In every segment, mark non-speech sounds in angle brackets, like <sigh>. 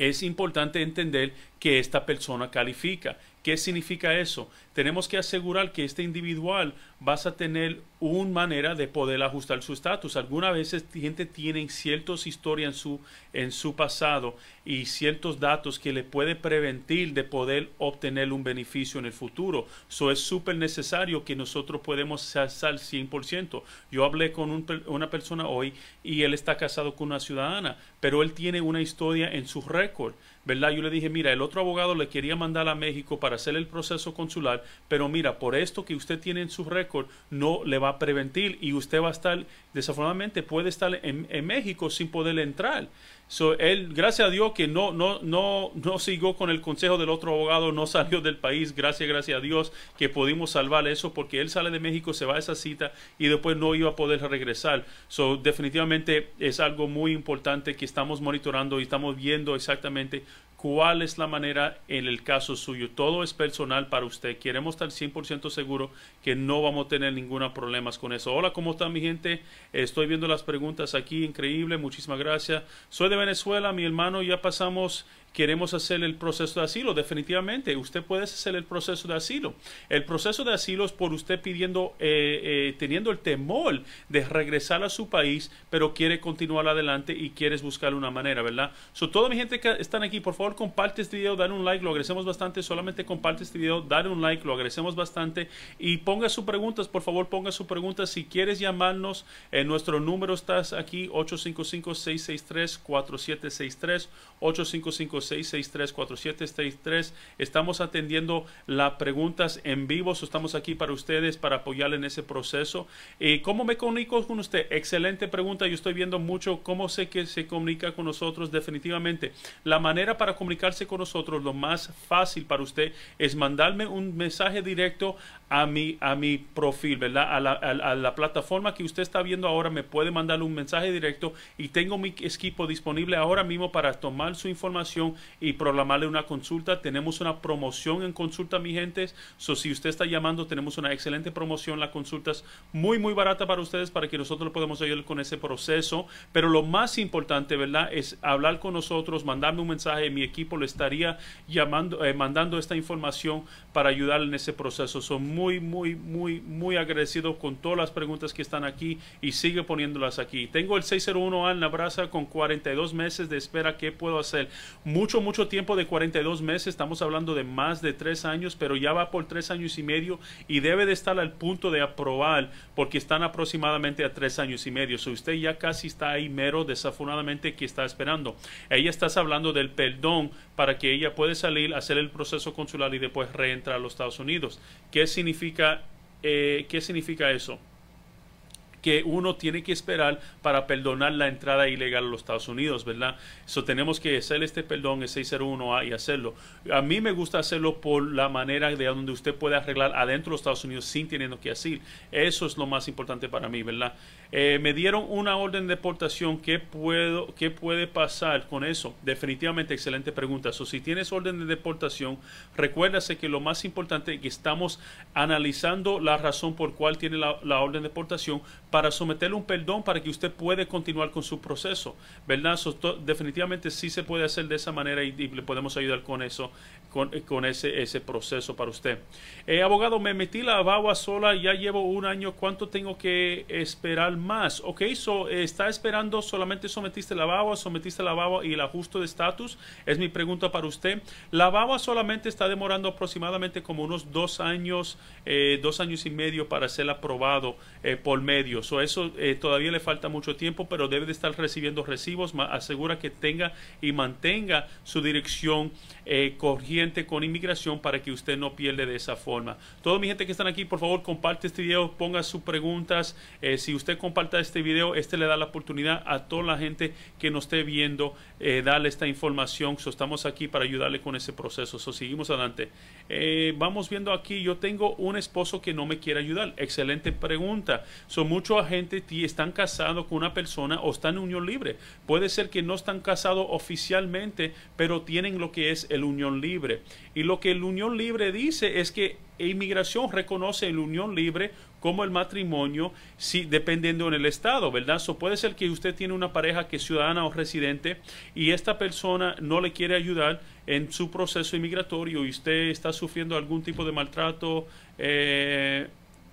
Es importante entender que esta persona califica. ¿Qué significa eso? Tenemos que asegurar que este individual va a tener una manera de poder ajustar su estatus. Algunas veces gente tiene ciertas historias en su, en su pasado y ciertos datos que le puede prevenir de poder obtener un beneficio en el futuro. Eso es súper necesario que nosotros podemos hacer 100%. Yo hablé con una persona hoy y él está casado con una ciudadana, pero él tiene una historia en su récord ¿verdad? Yo le dije, mira, el otro abogado le quería mandar a México para hacer el proceso consular, pero mira, por esto que usted tiene en su récord, no le va a prevenir y usted va a estar, desafortunadamente, puede estar en, en México sin poder entrar. So, él, gracias a Dios que no, no, no, no siguió con el consejo del otro abogado, no salió del país, gracias, gracias a Dios que pudimos salvar eso, porque él sale de México, se va a esa cita y después no iba a poder regresar. So, definitivamente es algo muy importante que estamos monitorando y estamos viendo exactamente cuál es la manera en el caso suyo. Todo es personal para usted. Queremos estar 100% seguro que no vamos a tener ningún problema con eso. Hola, ¿cómo está mi gente? Estoy viendo las preguntas aquí, increíble, muchísimas gracias. Soy de Venezuela, mi hermano, ya pasamos queremos hacer el proceso de asilo. Definitivamente, usted puede hacer el proceso de asilo. El proceso de asilo es por usted pidiendo, eh, eh, teniendo el temor de regresar a su país, pero quiere continuar adelante y quieres buscar una manera, ¿verdad? So, toda mi gente que están aquí, por favor, comparte este video, dale un like, lo agradecemos bastante. Solamente comparte este video, dale un like, lo agradecemos bastante. Y ponga sus preguntas, por favor, ponga sus preguntas. Si quieres llamarnos, en nuestro número está aquí, 855-663-4763, 855 663-4763. Estamos atendiendo las preguntas en vivo. Estamos aquí para ustedes, para apoyarle en ese proceso. ¿Y ¿Cómo me comunico con usted? Excelente pregunta. Yo estoy viendo mucho cómo sé que se comunica con nosotros. Definitivamente, la manera para comunicarse con nosotros, lo más fácil para usted es mandarme un mensaje directo a mi, a mi profil, ¿verdad? A la, a la plataforma que usted está viendo ahora, me puede mandar un mensaje directo y tengo mi equipo disponible ahora mismo para tomar su información y programarle una consulta. Tenemos una promoción en consulta, mi gente. So, si usted está llamando, tenemos una excelente promoción. La consulta es muy, muy barata para ustedes para que nosotros podamos ayudar con ese proceso. Pero lo más importante, ¿verdad? Es hablar con nosotros, mandarme un mensaje. Mi equipo le estaría llamando, eh, mandando esta información para ayudar en ese proceso. Son muy, muy, muy, muy agradecidos con todas las preguntas que están aquí y sigue poniéndolas aquí. Tengo el 601A en la brasa con 42 meses de espera. ¿Qué puedo hacer? Mucho, mucho tiempo de 42 meses, estamos hablando de más de tres años, pero ya va por tres años y medio y debe de estar al punto de aprobar porque están aproximadamente a tres años y medio. So usted ya casi está ahí mero, desafortunadamente, que está esperando. Ella está hablando del perdón para que ella pueda salir, hacer el proceso consular y después reentrar a los Estados Unidos. ¿Qué significa, eh, ¿qué significa eso? Que uno tiene que esperar para perdonar la entrada ilegal a los Estados Unidos, ¿verdad? Eso tenemos que hacer este perdón, el 601A y hacerlo. A mí me gusta hacerlo por la manera de donde usted puede arreglar adentro de los Estados Unidos sin teniendo que hacer. Eso es lo más importante para mí, ¿verdad? Eh, me dieron una orden de deportación. ¿Qué, puedo, ¿Qué puede pasar con eso? Definitivamente, excelente pregunta. So, si tienes orden de deportación, recuérdase que lo más importante es que estamos analizando la razón por cual tiene la, la orden de deportación para someterle un perdón para que usted pueda continuar con su proceso, ¿verdad? definitivamente sí se puede hacer de esa manera y, le podemos ayudar con eso, con, con ese, proceso para usted. Eh, abogado, me metí la baba sola, ya llevo un año, ¿cuánto tengo que esperar más? Ok, so, ¿está esperando solamente sometiste la baba, sometiste la baba y el ajuste de estatus? Es mi pregunta para usted. La baba solamente está demorando aproximadamente como unos dos años, eh, dos años y medio para ser aprobado eh, por medio. So, eso eh, todavía le falta mucho tiempo, pero debe de estar recibiendo recibos. Asegura que tenga y mantenga su dirección corriente con inmigración para que usted no pierda de esa forma. Toda mi gente que están aquí, por favor, comparte este video, ponga sus preguntas. si usted comparta este video, este le da la oportunidad a toda la gente que nos esté viendo, darle esta información. So, estamos aquí para ayudarle con ese proceso. So, seguimos adelante. Vamos viendo aquí, yo tengo un esposo que no me quiere ayudar. Excelente pregunta. Son muchos agentes que están casados con una persona o están en unión libre. Puede ser que no están casados oficialmente, pero tienen lo que es el unión libre. Y lo que el unión libre dice es que inmigración reconoce el unión libre como el matrimonio, si, dependiendo en el estado, ¿verdad? So puede ser que usted tiene una pareja que es ciudadana o residente y esta persona no le quiere ayudar en su proceso inmigratorio y usted está sufriendo algún tipo de maltrato, eh,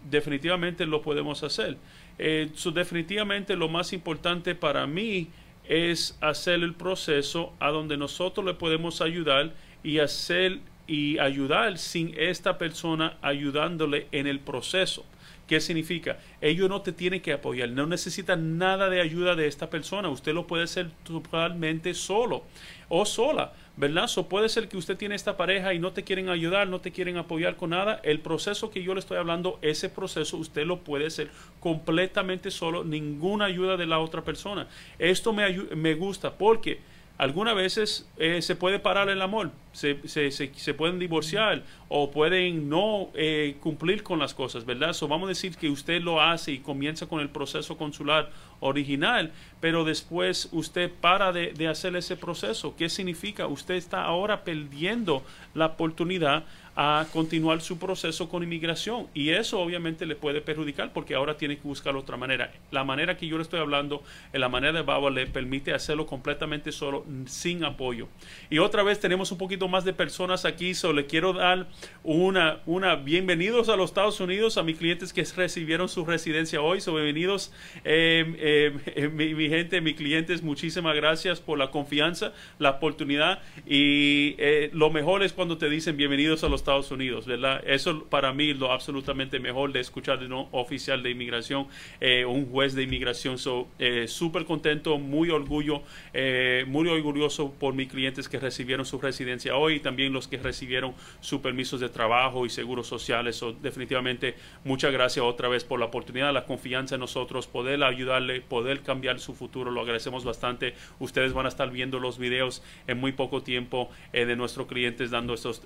definitivamente lo podemos hacer. Eh, definitivamente lo más importante para mí es hacer el proceso a donde nosotros le podemos ayudar y hacer y ayudar sin esta persona ayudándole en el proceso. ¿Qué significa? Ellos no te tienen que apoyar, no necesitan nada de ayuda de esta persona, usted lo puede hacer totalmente solo o sola. ¿verdad? So puede ser que usted tiene esta pareja y no te quieren ayudar, no te quieren apoyar con nada. El proceso que yo le estoy hablando, ese proceso usted lo puede hacer completamente solo, ninguna ayuda de la otra persona. Esto me, me gusta porque algunas veces eh, se puede parar el amor, se, se, se, pueden divorciar o pueden no eh, cumplir con las cosas, ¿verdad? So, vamos a decir que usted lo hace y comienza con el proceso consular original, pero después usted para de, de hacer ese proceso. ¿Qué significa? Usted está ahora perdiendo la oportunidad a continuar su proceso con inmigración y eso obviamente le puede perjudicar porque ahora tiene que buscar otra manera. La manera que yo le estoy hablando, en la manera de Baba le permite hacerlo completamente solo, sin apoyo. Y otra vez tenemos un poquito más de personas aquí, so le quiero dar una, una bienvenidos a los Estados Unidos, a mis clientes que recibieron su residencia hoy, so bienvenidos em, em, <laughs> mi, gente, mis clientes, muchísimas gracias por la confianza, la oportunidad y eh, lo mejor es cuando te dicen bienvenidos a los Estados Unidos, ¿verdad? Eso para mí lo absolutamente mejor de escuchar de un oficial de inmigración, eh, un juez de inmigración. So, eh, súper contento, muy orgullo, eh, muy orgulloso por mis clientes que recibieron su residencia hoy y también los que recibieron sus permisos de trabajo y seguros sociales. So, definitivamente, muchas gracias otra vez por la oportunidad, la confianza en nosotros, poder ayudarle, poder cambiar su futuro. Lo agradecemos bastante. Ustedes van a estar viendo los videos en muy poco tiempo de nuestros clientes dando estos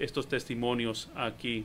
estos testimonios aquí.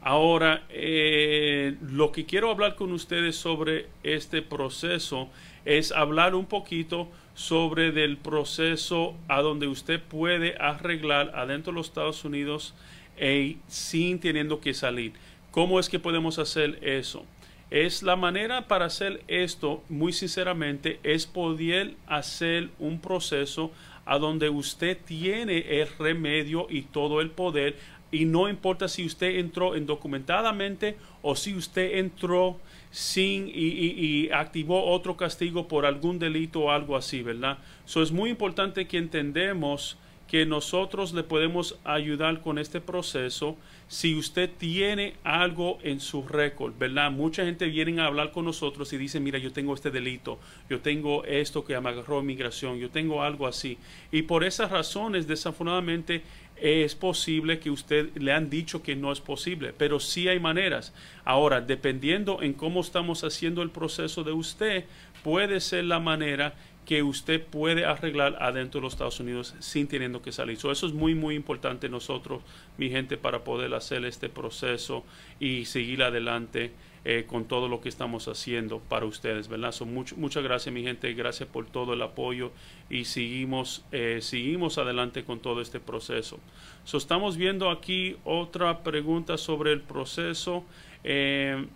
Ahora, eh, lo que quiero hablar con ustedes sobre este proceso es hablar un poquito sobre del proceso a donde usted puede arreglar adentro de los Estados Unidos e sin teniendo que salir. ¿Cómo es que podemos hacer eso? Es la manera para hacer esto, muy sinceramente, es poder hacer un proceso a donde usted tiene el remedio y todo el poder y no importa si usted entró indocumentadamente o si usted entró sin y, activó otro castigo por algún delito o algo así, ¿verdad? Eso es muy importante que entendemos que nosotros le podemos ayudar con este proceso si usted tiene algo en su récord, ¿verdad? Mucha gente viene a hablar con nosotros y dice, mira, yo tengo este delito, yo tengo esto que me agarró migración, yo tengo algo así. Y por esas razones, desafortunadamente, es posible que usted le han dicho que no es posible, pero sí hay maneras. Ahora, dependiendo en cómo estamos haciendo el proceso de usted, puede ser la manera que usted puede arreglar adentro de los Estados Unidos sin teniendo que salir. eso es muy, muy importante nosotros, mi gente, para poder hacer este proceso y seguir adelante eh, con todo lo que estamos haciendo para ustedes, ¿verdad? muchas gracias, mi gente, gracias por todo el apoyo y seguimos, eh, seguimos adelante con todo este proceso. So, estamos viendo aquí otra pregunta sobre el proceso. Eh,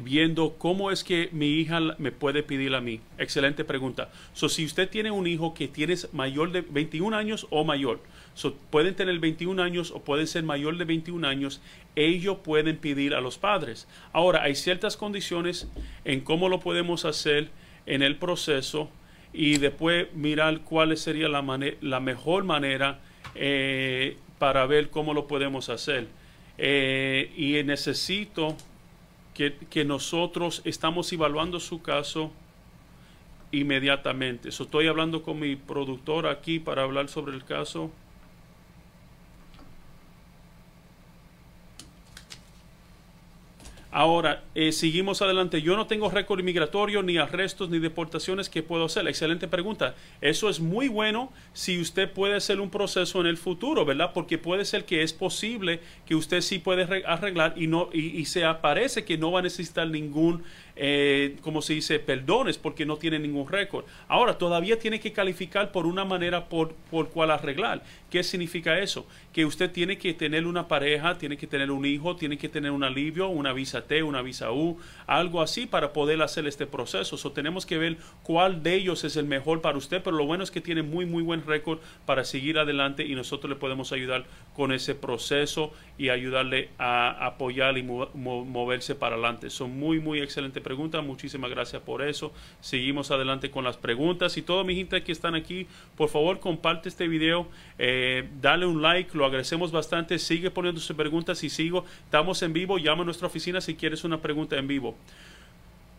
viendo cómo es que mi hija me puede pedir a mí. Excelente pregunta. So, si usted tiene un hijo que tiene mayor de 21 años o mayor, so, pueden tener 21 años o pueden ser mayor de 21 años, ellos pueden pedir a los padres. Ahora, hay ciertas condiciones en cómo lo podemos hacer en el proceso y después mirar cuál sería la, la mejor manera eh, para ver cómo lo podemos hacer. Eh, y necesito que, nosotros estamos evaluando su caso inmediatamente. estoy hablando con mi productor aquí para hablar sobre el caso. Ahora, eh, seguimos adelante. Yo no tengo récord inmigratorio, ni arrestos, ni deportaciones. ¿Qué puedo hacer? Excelente pregunta. Eso es muy bueno si usted puede hacer un proceso en el futuro, ¿verdad? Porque puede ser que es posible que usted sí puede arreglar y, no, y se aparece que no va a necesitar ningún eh, como se dice, perdones porque no tiene ningún récord. Ahora, todavía tiene que calificar por una manera por, por cual arreglar. ¿Qué significa eso? Que usted tiene que tener una pareja, tiene que tener un hijo, tiene que tener un alivio, una visa T, una visa U, algo así para poder hacer este proceso. So, tenemos que ver cuál de ellos es el mejor para usted, pero lo bueno es que tiene muy, muy buen récord para seguir adelante y nosotros le podemos ayudar con ese proceso y ayudarle a apoyar y moverse para adelante. Son muy, muy excelentes preguntas. Muchísimas gracias por eso. Seguimos adelante con las preguntas. Y toda mi gente que están aquí, por favor, comparte este video. Eh, dale un like, lo agradecemos bastante. Sigue poniendo sus preguntas y sigo. Estamos en vivo. Llama a nuestra oficina si quieres una pregunta en vivo.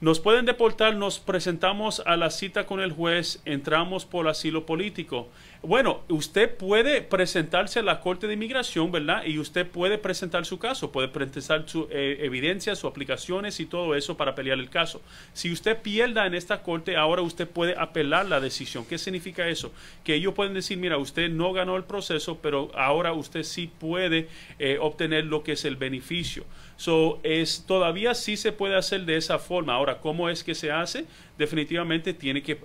Nos pueden deportar, nos presentamos a la cita con el juez, entramos por asilo político. Bueno, usted puede presentarse a la Corte de Inmigración, ¿verdad? Y usted puede presentar su caso, puede presentar su eh, evidencia, sus aplicaciones y todo eso para pelear el caso. Si usted pierda en esta corte, ahora usted puede apelar la decisión. ¿Qué significa eso? Que ellos pueden decir, mira, usted no ganó el proceso, pero ahora usted sí puede eh, obtener lo que es el beneficio. So, es, todavía sí se puede hacer de esa forma. Ahora, ¿cómo es que se hace? Definitivamente tiene que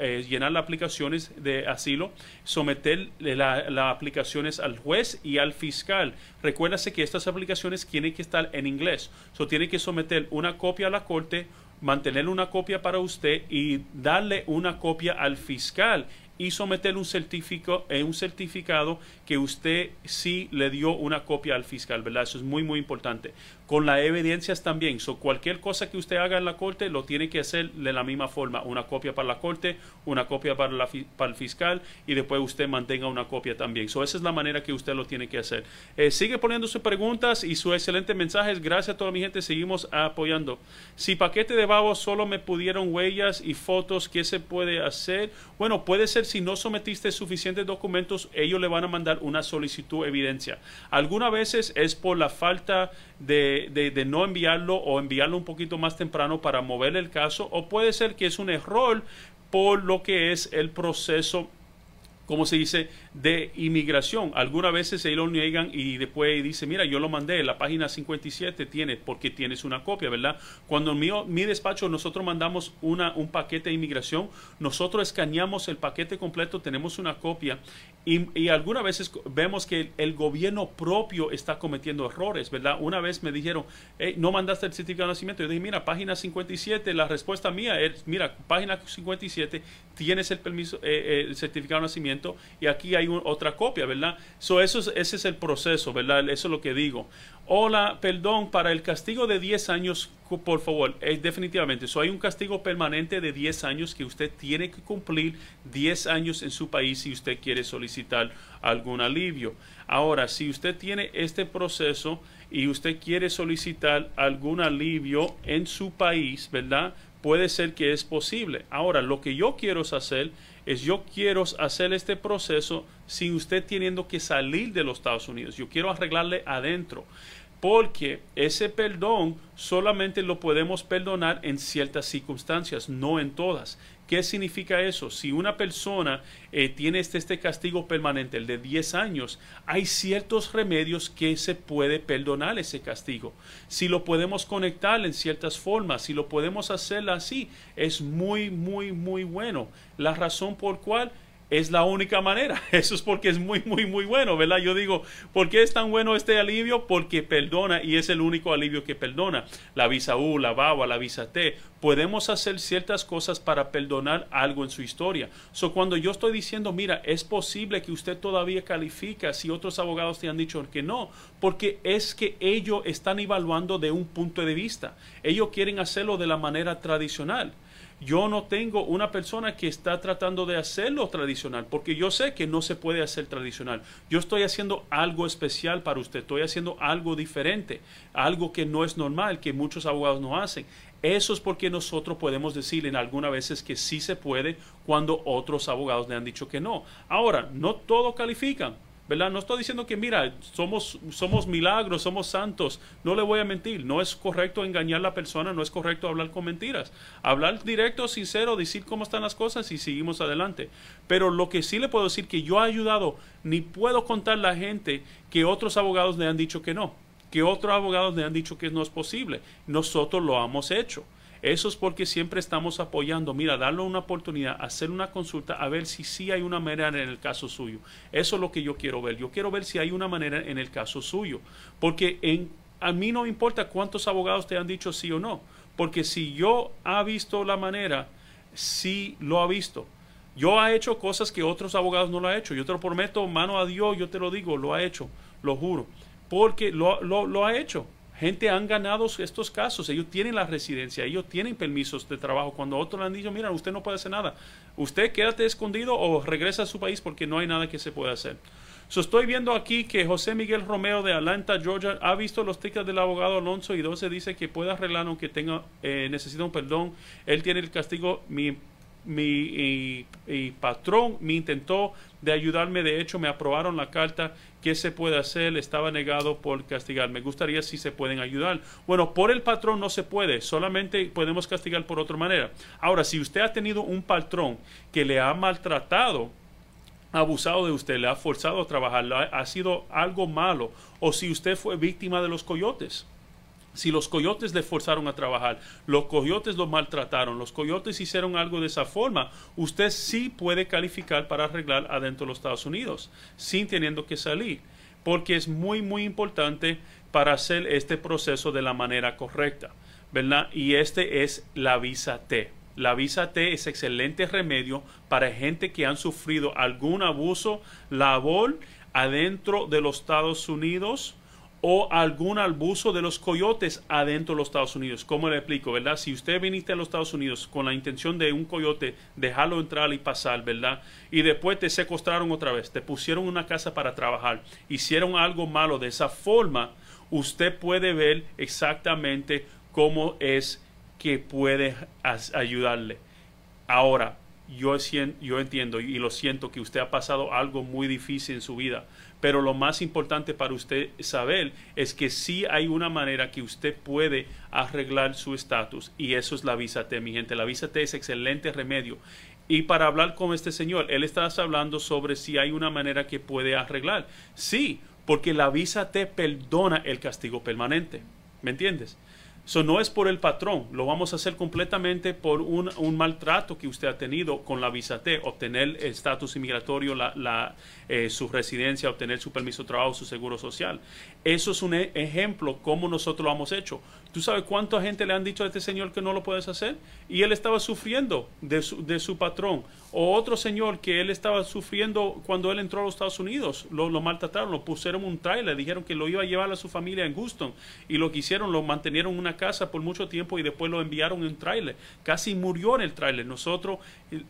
eh, llenar las aplicaciones de asilo, someter las aplicaciones al juez y al fiscal. Recuérdase que estas aplicaciones tienen que estar en inglés. So, tiene que someter una copia a la corte, mantener una copia para usted y darle una copia al fiscal y someter un, certificado, eh, un certificado que usted sí le dio una copia al fiscal, ¿verdad? Eso es muy, muy importante. Con las evidencias también. So, cualquier cosa que usted haga en la corte lo tiene que hacer de la misma forma. Una copia para la corte, una copia para, la, para el fiscal y después usted mantenga una copia también. So, esa es la manera que usted lo tiene que hacer. Eh, sigue poniendo sus preguntas y sus excelentes mensajes. Gracias a toda mi gente. Seguimos apoyando. Si paquete de babos solo me pudieron huellas y fotos, ¿qué se puede hacer? Bueno, puede ser si no sometiste suficientes documentos, ellos le van a mandar una solicitud de evidencia. Algunas veces es por la falta de, de, no enviarlo o enviarlo un poquito más temprano para mover el caso, o puede ser que es un error por lo que es el proceso como se dice, de inmigración. Algunas veces ellos lo niegan y después dice, mira, yo lo mandé, la página 57 tiene, porque tienes una copia, ¿verdad? Cuando en mi, mi despacho nosotros mandamos una, un paquete de inmigración, nosotros escaneamos el paquete completo, tenemos una copia y, y algunas veces vemos que el, gobierno propio está cometiendo errores, ¿verdad? Una vez me dijeron, no mandaste el certificado de nacimiento. Yo dije, mira, página 57, la respuesta mía es, mira, página 57, tienes el permiso, eh, el certificado de nacimiento y aquí hay otra copia, ¿verdad? So, eso ese es el proceso, ¿verdad? Eso es lo que digo. Hola, perdón, para el castigo de 10 años, por favor, es definitivamente, so, hay un castigo permanente de 10 años que usted tiene que cumplir 10 años en su país si usted quiere solicitar algún alivio. Ahora, si usted tiene este proceso y usted quiere solicitar algún alivio en su país, ¿verdad? Puede ser que es posible. Ahora, lo que yo quiero hacer es yo quiero hacer este proceso sin usted teniendo que salir de los Estados Unidos. Yo quiero arreglarle adentro. Porque ese perdón solamente lo podemos perdonar en ciertas circunstancias, no en todas. ¿Qué significa eso? Si una persona eh, tiene este, este, castigo permanente, el de 10 años, hay ciertos remedios que se puede perdonar ese castigo. Si lo podemos conectar en ciertas formas, si lo podemos hacer así, es muy, muy, muy bueno. La razón por cual es la única manera. <laughs> Eso es porque es muy, muy, muy bueno, ¿verdad? Yo digo, ¿por qué es tan bueno este alivio? Porque perdona y es el único alivio que perdona. La visa U, la BAWA, la visa T. Podemos hacer ciertas cosas para perdonar algo en su historia. So, cuando yo estoy diciendo, mira, es posible que usted todavía califica si otros abogados te han dicho que no, porque es que ellos están evaluando de un punto de vista. Ellos quieren hacerlo de la manera tradicional. Yo no tengo una persona que está tratando de hacerlo tradicional, porque yo sé que no se puede hacer tradicional. Yo estoy haciendo algo especial para usted, estoy haciendo algo diferente, algo que no es normal, que muchos abogados no hacen. Eso es porque nosotros podemos decir en algunas veces que sí se puede cuando otros abogados le han dicho que no. Ahora, no todos califican. ¿Verdad? No estoy diciendo que, mira, somos, somos milagros, somos santos. No le voy a mentir. No es correcto engañar a la persona, no es correcto hablar con mentiras. Hablar directo, sincero, decir cómo están las cosas y seguimos adelante. Pero lo que sí le puedo decir que yo he ayudado, ni puedo contar la gente que otros abogados le han dicho que no, que otros abogados le han dicho que no es posible. Nosotros lo hemos hecho. Eso es porque siempre estamos apoyando, mira, darle una oportunidad, hacer una consulta, a ver si sí hay una manera en el caso suyo. Eso es lo que yo quiero ver. Yo quiero ver si hay una manera en el caso suyo. Porque en, a mí no importa cuántos abogados te han dicho sí o no. Porque si yo ha visto la manera, sí lo ha visto. Yo ha hecho cosas que otros abogados no lo han hecho. Yo te lo prometo, mano a Dios, yo te lo digo, lo ha hecho, lo juro. Porque lo, lo, lo ha hecho gente han ganado estos casos, ellos tienen la residencia, ellos tienen permisos de trabajo. Cuando otros le han dicho, mira, usted no puede hacer nada, usted quédate escondido o regresa a su país porque no hay nada que se pueda hacer. So, estoy viendo aquí que José Miguel Romeo de Atlanta, Georgia, ha visto los tickets del abogado Alonso y 12 dice que puede arreglar aunque tenga, eh, necesita un perdón. Él tiene el castigo, mi mi patrón me intentó de ayudarme, de hecho me aprobaron la carta, ¿qué se puede hacer? Estaba negado por castigar. Me gustaría si se pueden ayudar. Bueno, por el patrón no se puede, solamente podemos castigar por otra manera. Ahora, si usted ha tenido un patrón que le ha maltratado, abusado de usted, le ha forzado a trabajar, ha sido algo malo, o si usted fue víctima de los coyotes, si los coyotes le forzaron a trabajar, los coyotes lo maltrataron, los coyotes hicieron algo de esa forma, usted sí puede calificar para arreglar adentro de los Estados Unidos, sin teniendo que salir, porque es muy, muy importante para hacer este proceso de la manera correcta, ¿verdad? Y este es la visa T. La visa T es excelente remedio para gente que han sufrido algún abuso labor adentro de los Estados Unidos, o algún abuso de los coyotes adentro de los Estados Unidos. ¿Cómo le explico, verdad? Si usted viniste a los Estados Unidos con la intención de un coyote dejarlo entrar y pasar, ¿verdad? Y después te secuestraron otra vez, te pusieron una casa para trabajar, hicieron algo malo de esa forma, usted puede ver exactamente cómo es que puede ayudarle. Ahora, yo, yo entiendo y lo siento que usted ha pasado algo muy difícil en su vida, pero lo más importante para usted saber es que sí hay una manera que usted puede arreglar su estatus y eso es la visa T, mi gente. La visa T es excelente remedio. Y para hablar con este señor, él está hablando sobre si hay una manera que puede arreglar. Sí, porque la visa T perdona el castigo permanente. ¿Me entiendes? Eso no es por el patrón, lo vamos a hacer completamente por un, maltrato que usted ha tenido con la visa T, obtener el estatus inmigratorio, la, eh, su residencia, obtener su permiso de trabajo, su seguro social. Eso es un e, ejemplo como nosotros lo hemos hecho. ¿Tú sabes cuánta gente le han dicho a este señor que no lo puedes hacer? Y él estaba sufriendo de su, de su patrón. O otro señor que él estaba sufriendo cuando él entró a los Estados Unidos. Lo, maltrataron, lo pusieron un trailer, dijeron que lo iba a llevar a su familia en Houston. Y lo que hicieron, lo mantenieron en una casa por mucho tiempo y después lo enviaron en un trailer. Casi murió en el trailer. Nosotros,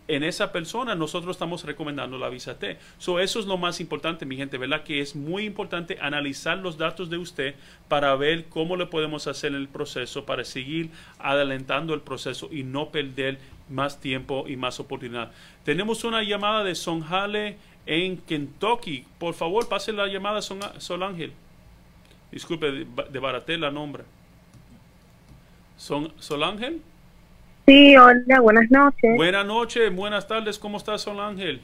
en esa persona, nosotros estamos recomendando la visa T. So, eso es lo más importante, mi gente, ¿verdad? Que es muy importante analizar los datos de usted para ver cómo le podemos hacer el proceso para seguir adelantando el proceso y no perder más tiempo y más oportunidad. Tenemos una llamada de Sonjale en Kentucky. Por favor, pase la llamada Son, Sol Ángel. Disculpe, de, la nombra. Son, ¿Sol Ángel? Sí, hola, buenas noches. Buenas noches, buenas tardes. ¿Cómo está Sol Ángel?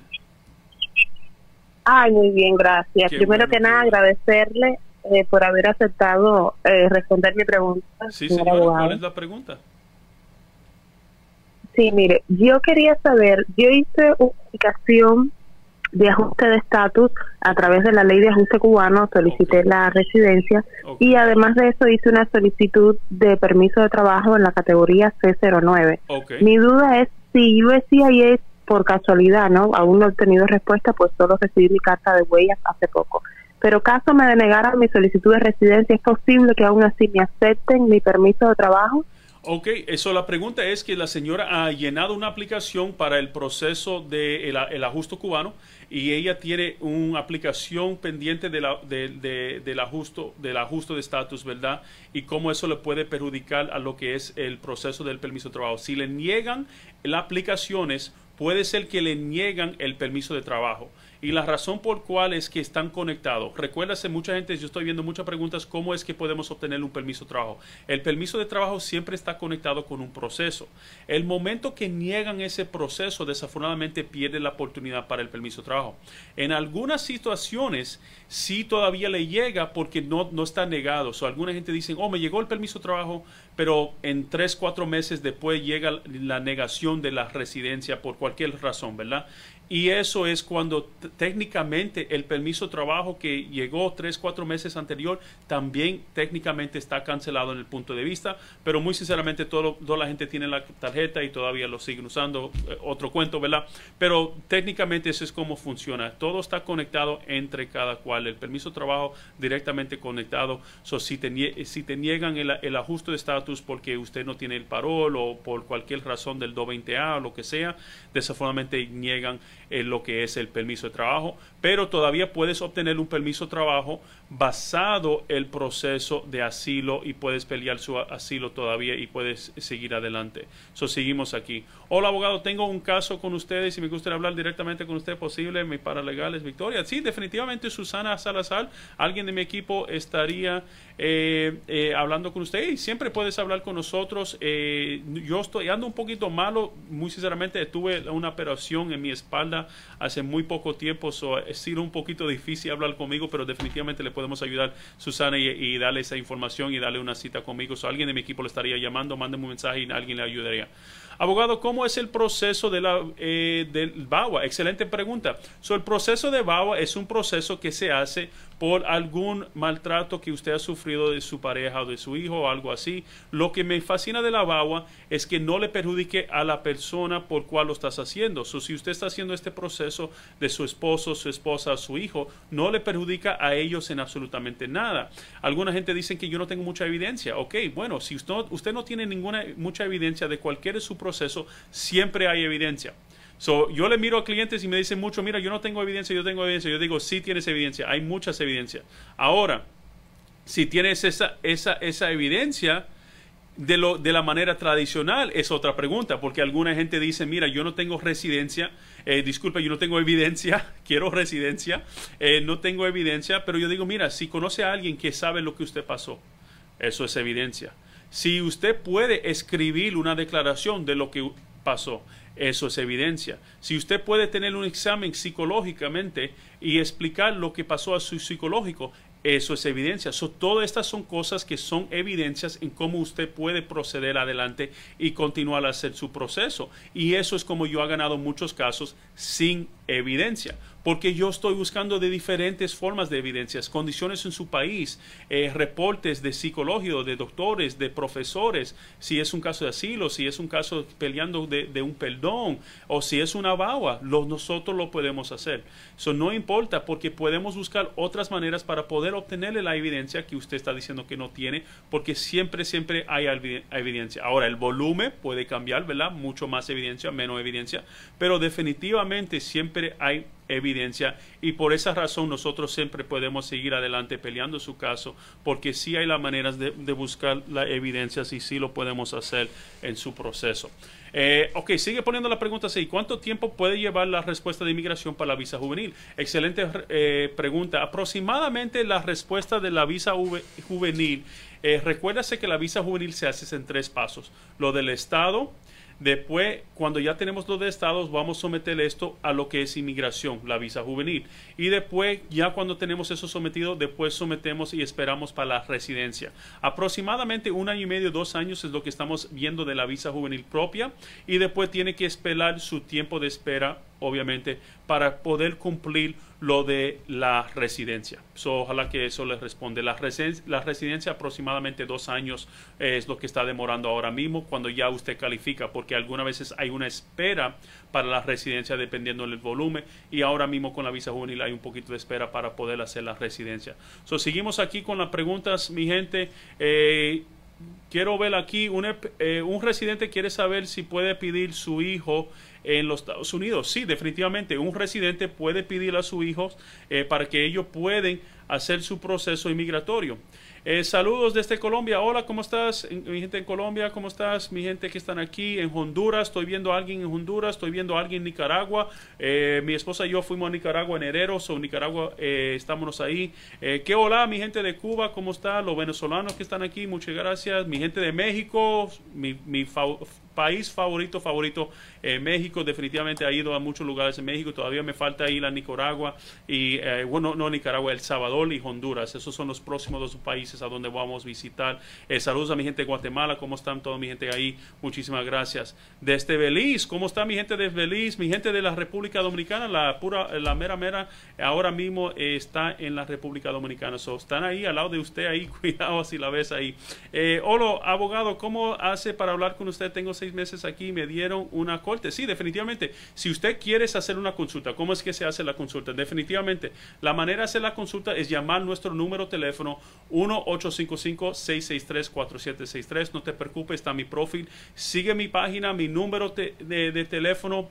Ay, muy bien, gracias. Primero que nada, agradecerle eh, por haber aceptado eh, responder mi pregunta. Sí, señora, ¿cuál es la pregunta? Sí, mire, yo quería saber, yo hice una aplicación de ajuste de estatus a través de la ley de ajuste cubano, solicité la residencia y además de eso hice una solicitud de permiso de trabajo en la categoría C09. Mi duda es si USCIS por casualidad, ¿no? Aún no he tenido respuesta, pues solo recibí mi carta de huellas hace poco. Pero caso me denegaran mi solicitud de residencia, ¿es posible que aún así me acepten mi permiso de trabajo? Ok, eso la pregunta es que la señora ha llenado una aplicación para el proceso del de el ajuste cubano y ella tiene una aplicación pendiente de la, de, del, ajuste, del ajuste de estatus, ¿verdad? Y cómo eso le puede perjudicar a lo que es el proceso del permiso de trabajo. Si le niegan las aplicaciones, puede ser que le niegan el permiso de trabajo. Y la razón por cual es que están conectados. Recuérdase, mucha gente, yo estoy viendo muchas preguntas, ¿cómo es que podemos obtener un permiso de trabajo? El permiso de trabajo siempre está conectado con un proceso. El momento que niegan ese proceso, desafortunadamente pierde la oportunidad para el permiso de trabajo. En algunas situaciones, sí todavía le llega porque no, no está negado. O alguna gente dice, oh, me llegó el permiso de trabajo, pero en tres, cuatro meses después llega la negación de la residencia por cualquier razón, ¿verdad? Y eso es cuando técnicamente el permiso de trabajo que llegó tres, cuatro meses anterior también técnicamente está cancelado en el punto de vista, pero muy sinceramente todo, toda la gente tiene la tarjeta y todavía lo siguen usando, eh, otro cuento, ¿verdad? Pero técnicamente eso es como funciona, todo está conectado entre cada cual, el permiso de trabajo directamente conectado, so, si, te, niegan el, el ajuste de estatus porque usted no tiene el parol o por cualquier razón del 220A o lo que sea, desafortunadamente niegan en lo que es el permiso de trabajo, pero todavía puedes obtener un permiso de trabajo basado el proceso de asilo y puedes pelear su asilo todavía y puedes seguir adelante. So, seguimos aquí. Hola abogado, tengo un caso con ustedes y me gustaría hablar directamente con usted posible. Mi paralegal es Victoria. Sí, definitivamente Susana Salazar, alguien de mi equipo estaría eh, eh, hablando con usted y siempre puedes hablar con nosotros. Eh, yo estoy ando un poquito malo, muy sinceramente tuve una operación en mi espalda hace muy poco tiempo, sido un poquito difícil hablar conmigo, pero definitivamente le podemos ayudar, Susana, y, darle esa información y darle una cita conmigo. So, alguien de mi equipo le estaría llamando, mándeme un mensaje y alguien le ayudaría. Abogado, ¿cómo es el proceso de la, eh, del BAWA? Excelente pregunta. So, el proceso de BAWA es un proceso que se hace por algún maltrato que usted ha sufrido de su pareja o de su hijo o algo así. Lo que me fascina de la BAWA es que no le perjudique a la persona por cual lo estás haciendo. So, si usted está haciendo este proceso de su esposo, su esposa, su hijo, no le perjudica a ellos en absolutamente nada. Alguna gente dice que yo no tengo mucha evidencia. Ok, bueno, si usted, usted no tiene ninguna mucha evidencia de cualquier su proceso, siempre hay evidencia. So, yo le miro a clientes y me dicen mucho, mira, yo no tengo evidencia, yo tengo evidencia. Yo digo, sí tienes evidencia, hay muchas evidencias. Ahora, si tienes esa, esa, esa evidencia de, lo, de la manera tradicional, es otra pregunta, porque alguna gente dice, mira, yo no tengo residencia, eh, disculpe, yo no tengo evidencia, <laughs> quiero residencia, eh, no tengo evidencia, pero yo digo, mira, si conoce a alguien que sabe lo que usted pasó, eso es evidencia. Si usted puede escribir una declaración de lo que pasó, eso es evidencia. Si usted puede tener un examen psicológicamente y explicar lo que pasó a su psicológico, eso es evidencia. So, todas estas son cosas que son evidencias en cómo usted puede proceder adelante y continuar a hacer su proceso. Y eso es como yo he ganado muchos casos sin evidencia porque yo estoy buscando de diferentes formas de evidencias, condiciones en su país, eh, reportes de psicológicos, de doctores, de profesores, si es un caso de asilo, si es un caso peleando de, un perdón o si es una bawa, nosotros lo podemos hacer. Eso no importa porque podemos buscar otras maneras para poder obtenerle la evidencia que usted está diciendo que no tiene, porque siempre, siempre hay evidencia. Ahora, el volumen puede cambiar, ¿verdad? Mucho más evidencia, menos evidencia, pero definitivamente siempre hay evidencia y por esa razón nosotros siempre podemos seguir adelante peleando su caso porque sí hay las maneras de, buscar la evidencia y sí lo podemos hacer en su proceso. Eh, ok, sigue poniendo la pregunta así, ¿cuánto tiempo puede llevar la respuesta de inmigración para la visa juvenil? Excelente eh, pregunta. Aproximadamente la respuesta de la visa juvenil, eh, recuérdase que la visa juvenil se hace en tres pasos. Lo del Estado, Después, cuando ya tenemos los de estados, vamos a someter esto a lo que es inmigración, la visa juvenil. Y después, ya cuando tenemos eso sometido, después sometemos y esperamos para la residencia. Aproximadamente un año y medio, dos años es lo que estamos viendo de la visa juvenil propia. Y después tiene que esperar su tiempo de espera obviamente, para poder cumplir lo de la residencia. ojalá que eso les responde. La, la residencia aproximadamente dos años es lo que está demorando ahora mismo cuando ya usted califica, porque algunas veces hay una espera para la residencia dependiendo del volumen y ahora mismo con la visa juvenil hay un poquito de espera para poder hacer la residencia. So, seguimos aquí con las preguntas, mi gente. Eh, quiero ver aquí, un, eh, un residente quiere saber si puede pedir su hijo en los Estados Unidos. Sí, definitivamente, un residente puede pedir a sus hijos eh, para que ellos puedan hacer su proceso inmigratorio. Eh, saludos desde Colombia. Hola, ¿cómo estás? Mi gente en Colombia, ¿cómo estás? Mi gente que están aquí en Honduras. Estoy viendo a alguien en Honduras, estoy viendo a alguien en Nicaragua. Eh, mi esposa y yo fuimos a Nicaragua en enero, so Nicaragua eh, estamos ahí. ¿Qué hola, mi gente de Cuba? ¿Cómo está? Los venezolanos que están aquí, muchas gracias. Mi gente de México, mi, mi país favorito, favorito, México. Definitivamente ha ido a muchos lugares en México. Todavía me falta ir a Nicaragua y, bueno, no Nicaragua, El Salvador y Honduras. Esos son los próximos dos países a donde vamos a visitar. Eh, saludos a mi gente de Guatemala, ¿cómo están toda mi gente ahí? Muchísimas gracias. Desde Belice, ¿cómo está mi gente de Belice? Mi gente de la República Dominicana, la pura, la mera mera, ahora mismo está en la República Dominicana. So, están ahí al lado de usted ahí, <laughs> cuidado si la ves ahí. Eh, hola, abogado, ¿cómo hace para hablar con usted? Tengo seis meses aquí, me dieron una corte. Sí, definitivamente. Si usted quiere hacer una consulta, ¿cómo es que se hace la consulta? Definitivamente, la manera de hacer la consulta es llamar nuestro número teléfono 1 855-663-4763. No te preocupes, está mi perfil. Sigue mi página, mi número de teléfono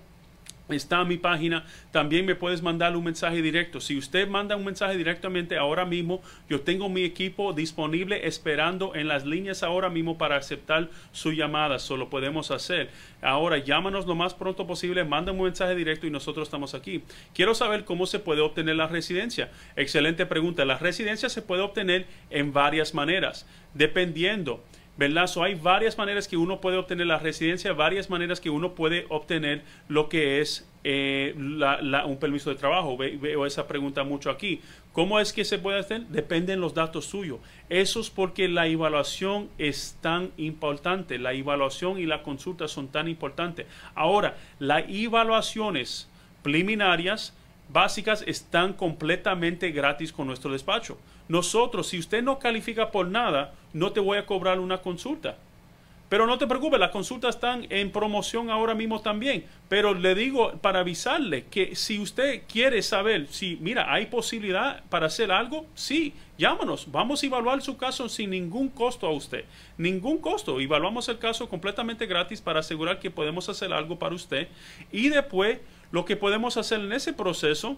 está mi página. También me puedes mandar un mensaje directo. Si usted manda un mensaje directamente ahora mismo, yo tengo mi equipo disponible esperando en las líneas ahora mismo para aceptar su llamada. Solo podemos hacer. Ahora llámanos lo más pronto posible, manda un mensaje directo y nosotros estamos aquí. Quiero saber cómo se puede obtener la residencia. Excelente pregunta. La residencia se puede obtener en varias maneras, dependiendo ¿verdad? hay varias maneras que uno puede obtener la residencia, varias maneras que uno puede obtener lo que es eh, un permiso de trabajo. veo esa pregunta mucho aquí. ¿Cómo es que se puede hacer? Dependen los datos suyos. Eso es porque la evaluación es tan importante. La evaluación y la consulta son tan importantes. Ahora, las evaluaciones preliminarias básicas están completamente gratis con nuestro despacho. Nosotros, si usted no califica por nada, no te voy a cobrar una consulta. Pero no te preocupes, las consultas están en promoción ahora mismo también. Pero le digo para avisarle que si usted quiere saber si, mira, hay posibilidad para hacer algo, sí, llámanos. Vamos a evaluar su caso sin ningún costo a usted. Ningún costo. Evaluamos el caso completamente gratis para asegurar que podemos hacer algo para usted. Y después, lo que podemos hacer en ese proceso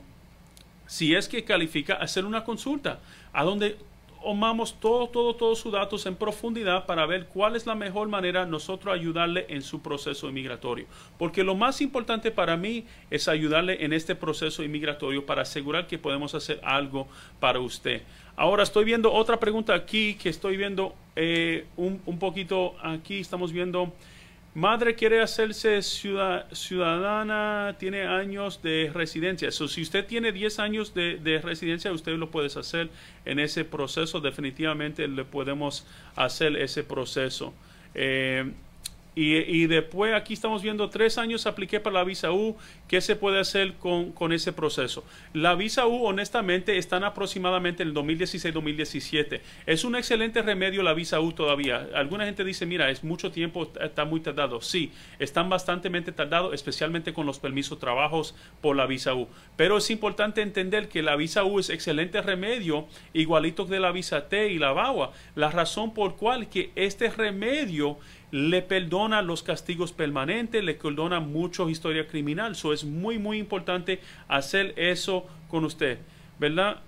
si es que califica, hacer una consulta a donde tomamos todo, todo, todos sus datos en profundidad para ver cuál es la mejor manera nosotros ayudarle en su proceso inmigratorio. Porque lo más importante para mí es ayudarle en este proceso inmigratorio para asegurar que podemos hacer algo para usted. Ahora estoy viendo otra pregunta aquí que estoy viendo eh, un, un poquito aquí, estamos viendo... Madre quiere hacerse ciudadana, tiene años de residencia. So, si usted tiene 10 años de, residencia, usted lo puede hacer en ese proceso. Definitivamente le podemos hacer ese proceso. Eh, y, después aquí estamos viendo tres años apliqué para la visa U. ¿Qué se puede hacer con, ese proceso? La visa U, honestamente, están aproximadamente en el 2016-2017. Es un excelente remedio la visa U todavía. Alguna gente dice, mira, es mucho tiempo, está muy tardado. Sí, están bastante tardados, especialmente con los permisos trabajos por la visa U. Pero es importante entender que la visa U es excelente remedio, igualito que la visa T y la VAWA. La razón por cual que este remedio le perdona los castigos permanentes, le perdona mucho historia criminal. Eso es muy, muy importante hacer eso con usted, ¿verdad?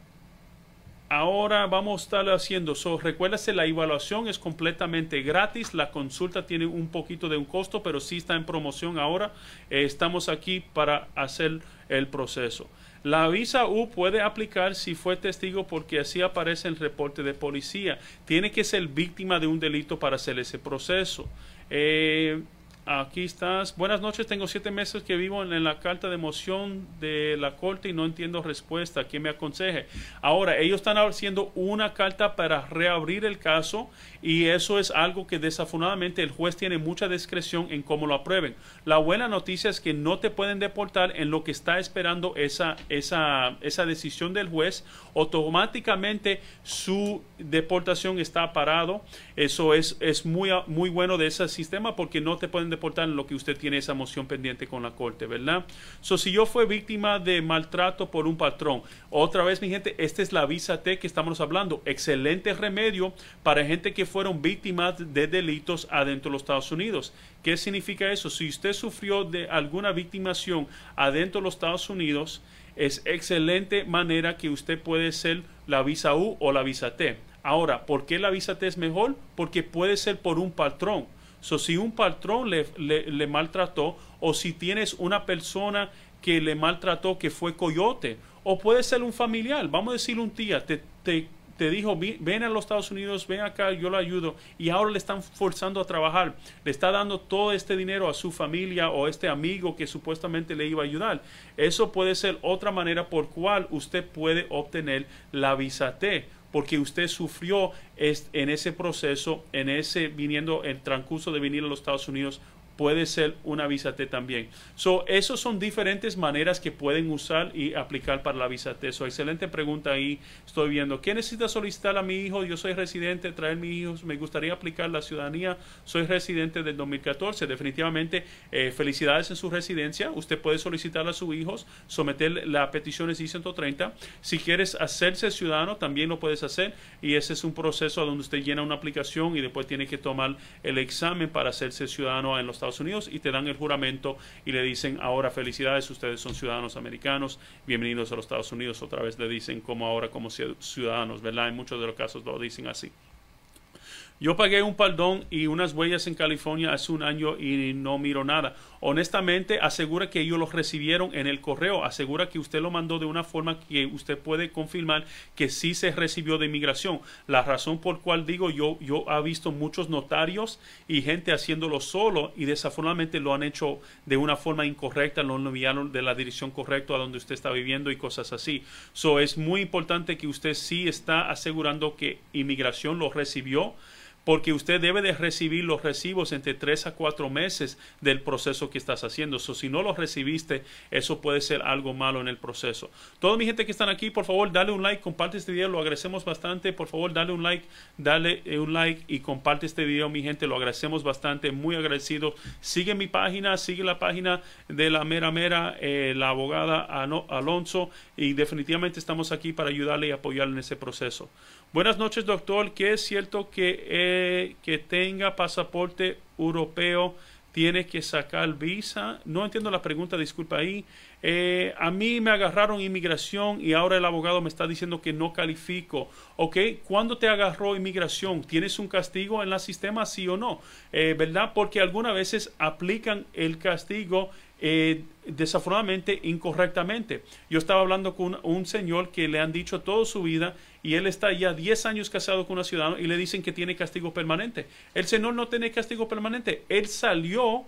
Ahora vamos a estar haciendo eso. Recuérdese, la evaluación es completamente gratis. La consulta tiene un poquito de un costo, pero sí está en promoción ahora. Eh, estamos aquí para hacer el proceso. La visa U puede aplicar si fue testigo porque así aparece en el reporte de policía. Tiene que ser víctima de un delito para hacer ese proceso. Eh, Aquí estás. Buenas noches. Tengo siete meses que vivo en, la carta de moción de la corte y no entiendo respuesta. ¿Quién me aconseje? Ahora, ellos están haciendo una carta para reabrir el caso y eso es algo que desafortunadamente el juez tiene mucha discreción en cómo lo aprueben. La buena noticia es que no te pueden deportar en lo que está esperando esa, esa, esa decisión del juez. Automáticamente su deportación está parado. Eso es, es muy, muy bueno de ese sistema porque no te pueden deportar en lo que usted tiene esa moción pendiente con la corte, ¿verdad? So, si yo fui víctima de maltrato por un patrón, otra vez, mi gente, esta es la visa T que estamos hablando. Excelente remedio para gente que fueron víctimas de delitos adentro de los Estados Unidos. ¿Qué significa eso? Si usted sufrió de alguna victimación adentro de los Estados Unidos, es excelente manera que usted puede ser la visa U o la visa T. Ahora, ¿por qué la visa T es mejor? Porque puede ser por un patrón. So, si un patrón le, maltrató o si tienes una persona que le maltrató que fue coyote o puede ser un familiar, vamos a decir un tía, te, te dijo, ven a los Estados Unidos, ven acá, yo lo ayudo, y ahora le están forzando a trabajar, le está dando todo este dinero a su familia o a este amigo que supuestamente le iba a ayudar. Eso puede ser otra manera por cual usted puede obtener la visa T porque usted sufrió en ese proceso, en ese viniendo, el transcurso de venir a los Estados Unidos puede ser una visa T también. So, esos son diferentes maneras que pueden usar y aplicar para la visa T. So, excelente pregunta ahí. Estoy viendo. ¿Qué necesita solicitar a mi hijo? Yo soy residente, traer mi hijo. Me gustaría aplicar la ciudadanía. Soy residente del 2014. Definitivamente, eh, felicidades en su residencia. Usted puede solicitar a sus hijos, someter la petición de 130. Si quieres hacerse ciudadano, también lo puedes hacer. Y ese es un proceso donde usted llena una aplicación y después tiene que tomar el examen para hacerse ciudadano en los Estados Unidos y te dan el juramento y le dicen ahora felicidades, ustedes son ciudadanos americanos, bienvenidos a los Estados Unidos, otra vez le dicen como ahora como ciudadanos, ¿verdad? En muchos de los casos lo dicen así. Yo pagué un perdón y unas huellas en California hace un año y no miro nada. Honestamente, asegura que ellos lo recibieron en el correo. Asegura que usted lo mandó de una forma que usted puede confirmar que sí se recibió de inmigración. La razón por cual digo yo, yo he visto muchos notarios y gente haciéndolo solo y desafortunadamente lo han hecho de una forma incorrecta, lo enviaron de la dirección correcta a donde usted está viviendo y cosas así. So es muy importante que usted sí está asegurando que inmigración lo recibió porque usted debe de recibir los recibos entre tres a cuatro meses del proceso que estás haciendo. So, si no los recibiste, eso puede ser algo malo en el proceso. Toda mi gente que están aquí, por favor, dale un like, comparte este video, lo agradecemos bastante. Por favor, dale un like, dale eh, un like y comparte este video, mi gente, lo agradecemos bastante, muy agradecido. Sigue mi página, sigue la página de la mera mera, eh, la abogada Alonso, y definitivamente estamos aquí para ayudarle y apoyarle en ese proceso. Buenas noches, doctor. ¿Qué es cierto que, eh, que tenga pasaporte europeo tiene que sacar visa? No entiendo la pregunta, disculpa ahí. Eh, a mí me agarraron inmigración y ahora el abogado me está diciendo que no califico. ¿Ok? ¿Cuándo te agarró inmigración? ¿Tienes un castigo en el sistema, sí o no? Eh, ¿Verdad? Porque algunas veces aplican el castigo eh, desafortunadamente incorrectamente. Yo estaba hablando con un señor que le han dicho toda su vida y él está ya 10 años casado con una ciudadana y le dicen que tiene castigo permanente. El señor no tiene castigo permanente. Él salió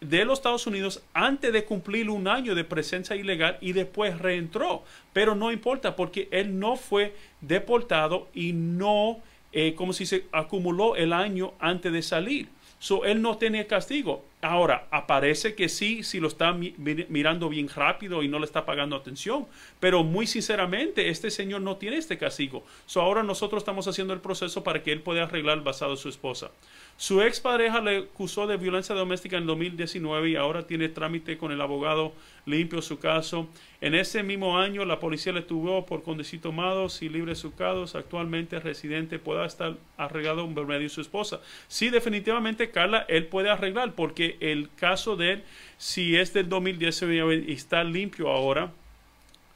de los Estados Unidos antes de cumplir un año de presencia ilegal y después reentró. Pero no importa porque él no fue deportado y no, eh, como si se acumuló el año antes de salir. So, él no tiene castigo. Ahora, aparece que sí, si lo está mirando bien rápido y no le está pagando atención, pero muy sinceramente, este señor no tiene este castigo. So, ahora nosotros estamos haciendo el proceso para que él pueda arreglar basado en su esposa. Su expareja le acusó de violencia doméstica en el 2019 y ahora tiene trámite con el abogado limpio su caso. En ese mismo año, la policía le tuvo por conducir tomados y libres sucados. Actualmente residente pueda estar arreglado un medio de su esposa. Sí, definitivamente, Carla, él puede arreglar porque el caso de él, si es del 2019 y está limpio ahora,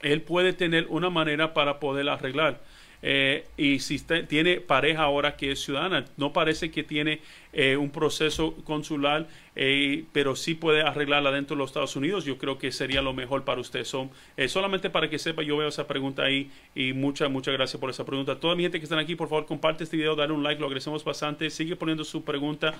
él puede tener una manera para poder arreglar. Eh, y si tiene pareja ahora que es ciudadana, no parece que tiene eh, un proceso consular, eh, pero sí puede arreglarla dentro de los Estados Unidos, yo creo que sería lo mejor para usted. Son, solamente para que sepa, yo veo esa pregunta ahí y muchas, muchas gracias por esa pregunta. Toda mi gente que están aquí, por favor, comparte este video, dale un like, lo agradecemos bastante, sigue poniendo su pregunta.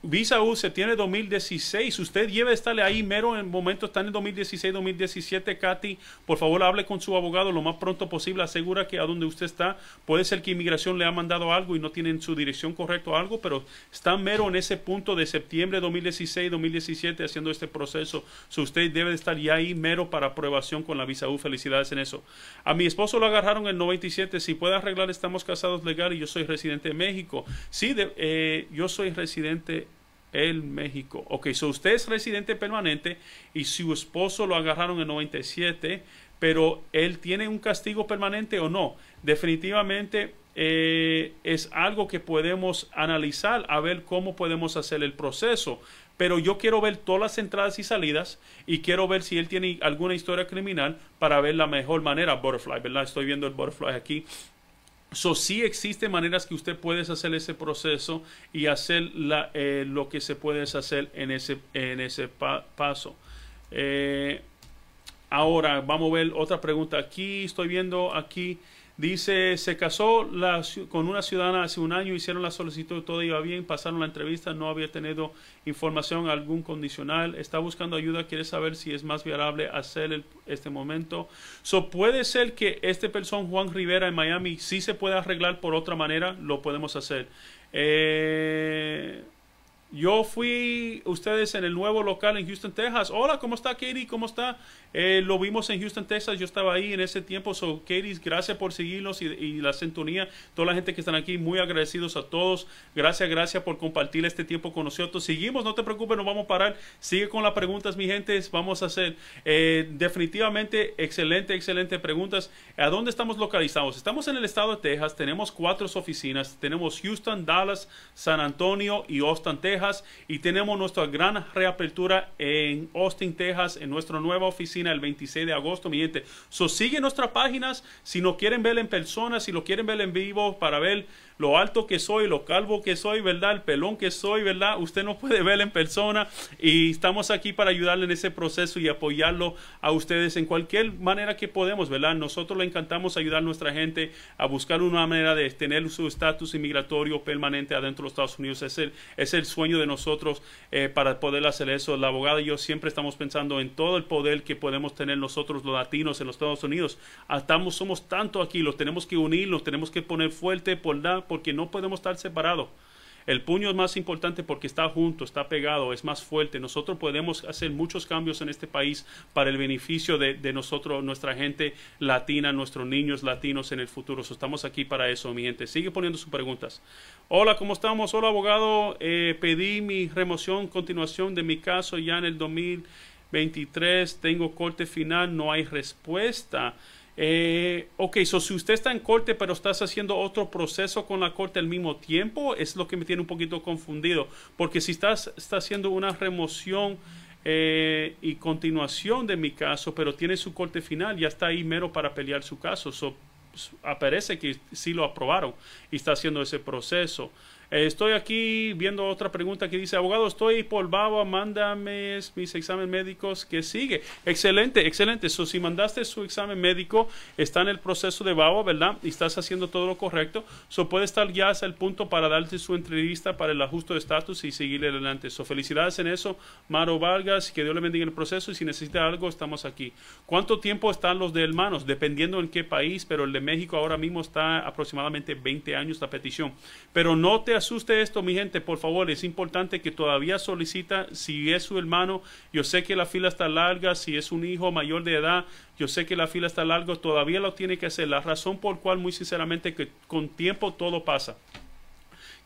Visa U se tiene 2016. Usted lleva estarle ahí mero en el momento, está en el 2016, 2017, Katy. Por favor, hable con su abogado lo más pronto posible. Asegura que a donde usted está, puede ser que inmigración le ha mandado algo y no tienen su dirección correcta algo, pero está mero en ese punto de septiembre 2016, 2017 haciendo este proceso. So usted debe estar ya ahí mero para aprobación con la Visa U. Felicidades en eso. A mi esposo lo agarraron en el 97. Si puede arreglar, estamos casados legal y yo soy residente de México. Sí, eh, yo soy residente el México. Ok, so usted es residente permanente y su esposo lo agarraron en 97, pero él tiene un castigo permanente o no. Definitivamente eh, es algo que podemos analizar a ver cómo podemos hacer el proceso. Pero yo quiero ver todas las entradas y salidas y quiero ver si él tiene alguna historia criminal para ver la mejor manera. Butterfly, ¿verdad? Estoy viendo el butterfly aquí. So, sí existen maneras que usted puede hacer ese proceso y hacer la, eh, lo que se puede hacer en ese, en ese paso. Eh, ahora, vamos a ver otra pregunta aquí. Estoy viendo aquí. Dice, se casó con una ciudadana hace un año, hicieron la solicitud, todo iba bien, pasaron la entrevista, no había tenido información algún condicional, está buscando ayuda, quiere saber si es más viable hacer este momento. So, puede ser que este persona, Juan Rivera en Miami, sí se pueda arreglar por otra manera, lo podemos hacer. Eh, yo fui ustedes en el nuevo local en Houston, Texas. Hola, ¿cómo está Katie? ¿Cómo está? Eh, lo vimos en Houston, Texas. Yo estaba ahí en ese tiempo. So, Katie, gracias por seguirnos y, la sintonía. Toda la gente que están aquí, muy agradecidos a todos. Gracias, gracias por compartir este tiempo con nosotros. Seguimos, no te preocupes, no vamos a parar. Sigue con las preguntas, mi gente. Vamos a hacer eh, definitivamente excelente, excelente preguntas. ¿A dónde estamos localizados? Estamos en el estado de Texas. Tenemos cuatro oficinas. Tenemos Houston, Dallas, San Antonio y Austin, Texas y tenemos nuestra gran reapertura en Austin, Texas, en nuestra nueva oficina el 26 de agosto, mi gente. So, sigue nuestras páginas si no quieren ver en persona, si lo quieren ver en vivo para ver lo alto que soy, lo calvo que soy, ¿verdad? El pelón que soy, ¿verdad? Usted no puede ver en persona y estamos aquí para ayudarle en ese proceso y apoyarlo a ustedes en cualquier manera que podemos, ¿verdad? Nosotros le encantamos ayudar a nuestra gente a buscar una manera de tener su estatus inmigratorio permanente adentro de los Estados Unidos. Es el, es el sueño de nosotros eh, para poder hacer eso. La abogada y yo siempre estamos pensando en todo el poder que podemos tener nosotros los latinos en los Estados Unidos. Estamos, somos tanto aquí, los tenemos que unir, los tenemos que poner fuerte por la porque no podemos estar separados. El puño es más importante porque está junto, está pegado, es más fuerte. Nosotros podemos hacer muchos cambios en este país para el beneficio de, nosotros, nuestra gente latina, nuestros niños latinos en el futuro. estamos aquí para eso, mi gente. Sigue poniendo sus preguntas. Hola, ¿cómo estamos? Hola, abogado. Eh, pedí mi remoción, continuación de mi caso ya en el 2023. Tengo corte final, no hay respuesta. Eh, ok, so si usted está en corte pero estás haciendo otro proceso con la corte al mismo tiempo, es lo que me tiene un poquito confundido. Porque si estás está haciendo una remoción eh, y continuación de mi caso, pero tiene su corte final, ya está ahí mero para pelear su caso. So, aparece que sí lo aprobaron y está haciendo ese proceso. Eh, estoy aquí viendo otra pregunta que dice, abogado, estoy baba, mándame mis exámenes médicos que sigue. Excelente, excelente. So, si mandaste su examen médico, está en el proceso de baba, ¿verdad? Y estás haciendo todo lo correcto. So, puede estar ya hasta el punto para darte su entrevista para el ajuste de estatus y seguirle adelante. So, felicidades en eso, Maro Vargas, que Dios le bendiga en el proceso y si necesita algo, estamos aquí. ¿Cuánto tiempo están los de hermanos? Dependiendo en qué país, pero el de México ahora mismo está aproximadamente 20 años la petición. Pero no te asuste esto, mi gente, por favor. Es importante que todavía solicita, si es su hermano, yo sé que la fila está larga, si es un hijo mayor de edad, yo sé que la fila está larga, todavía lo tiene que hacer. La razón por cual, muy sinceramente, que con tiempo todo pasa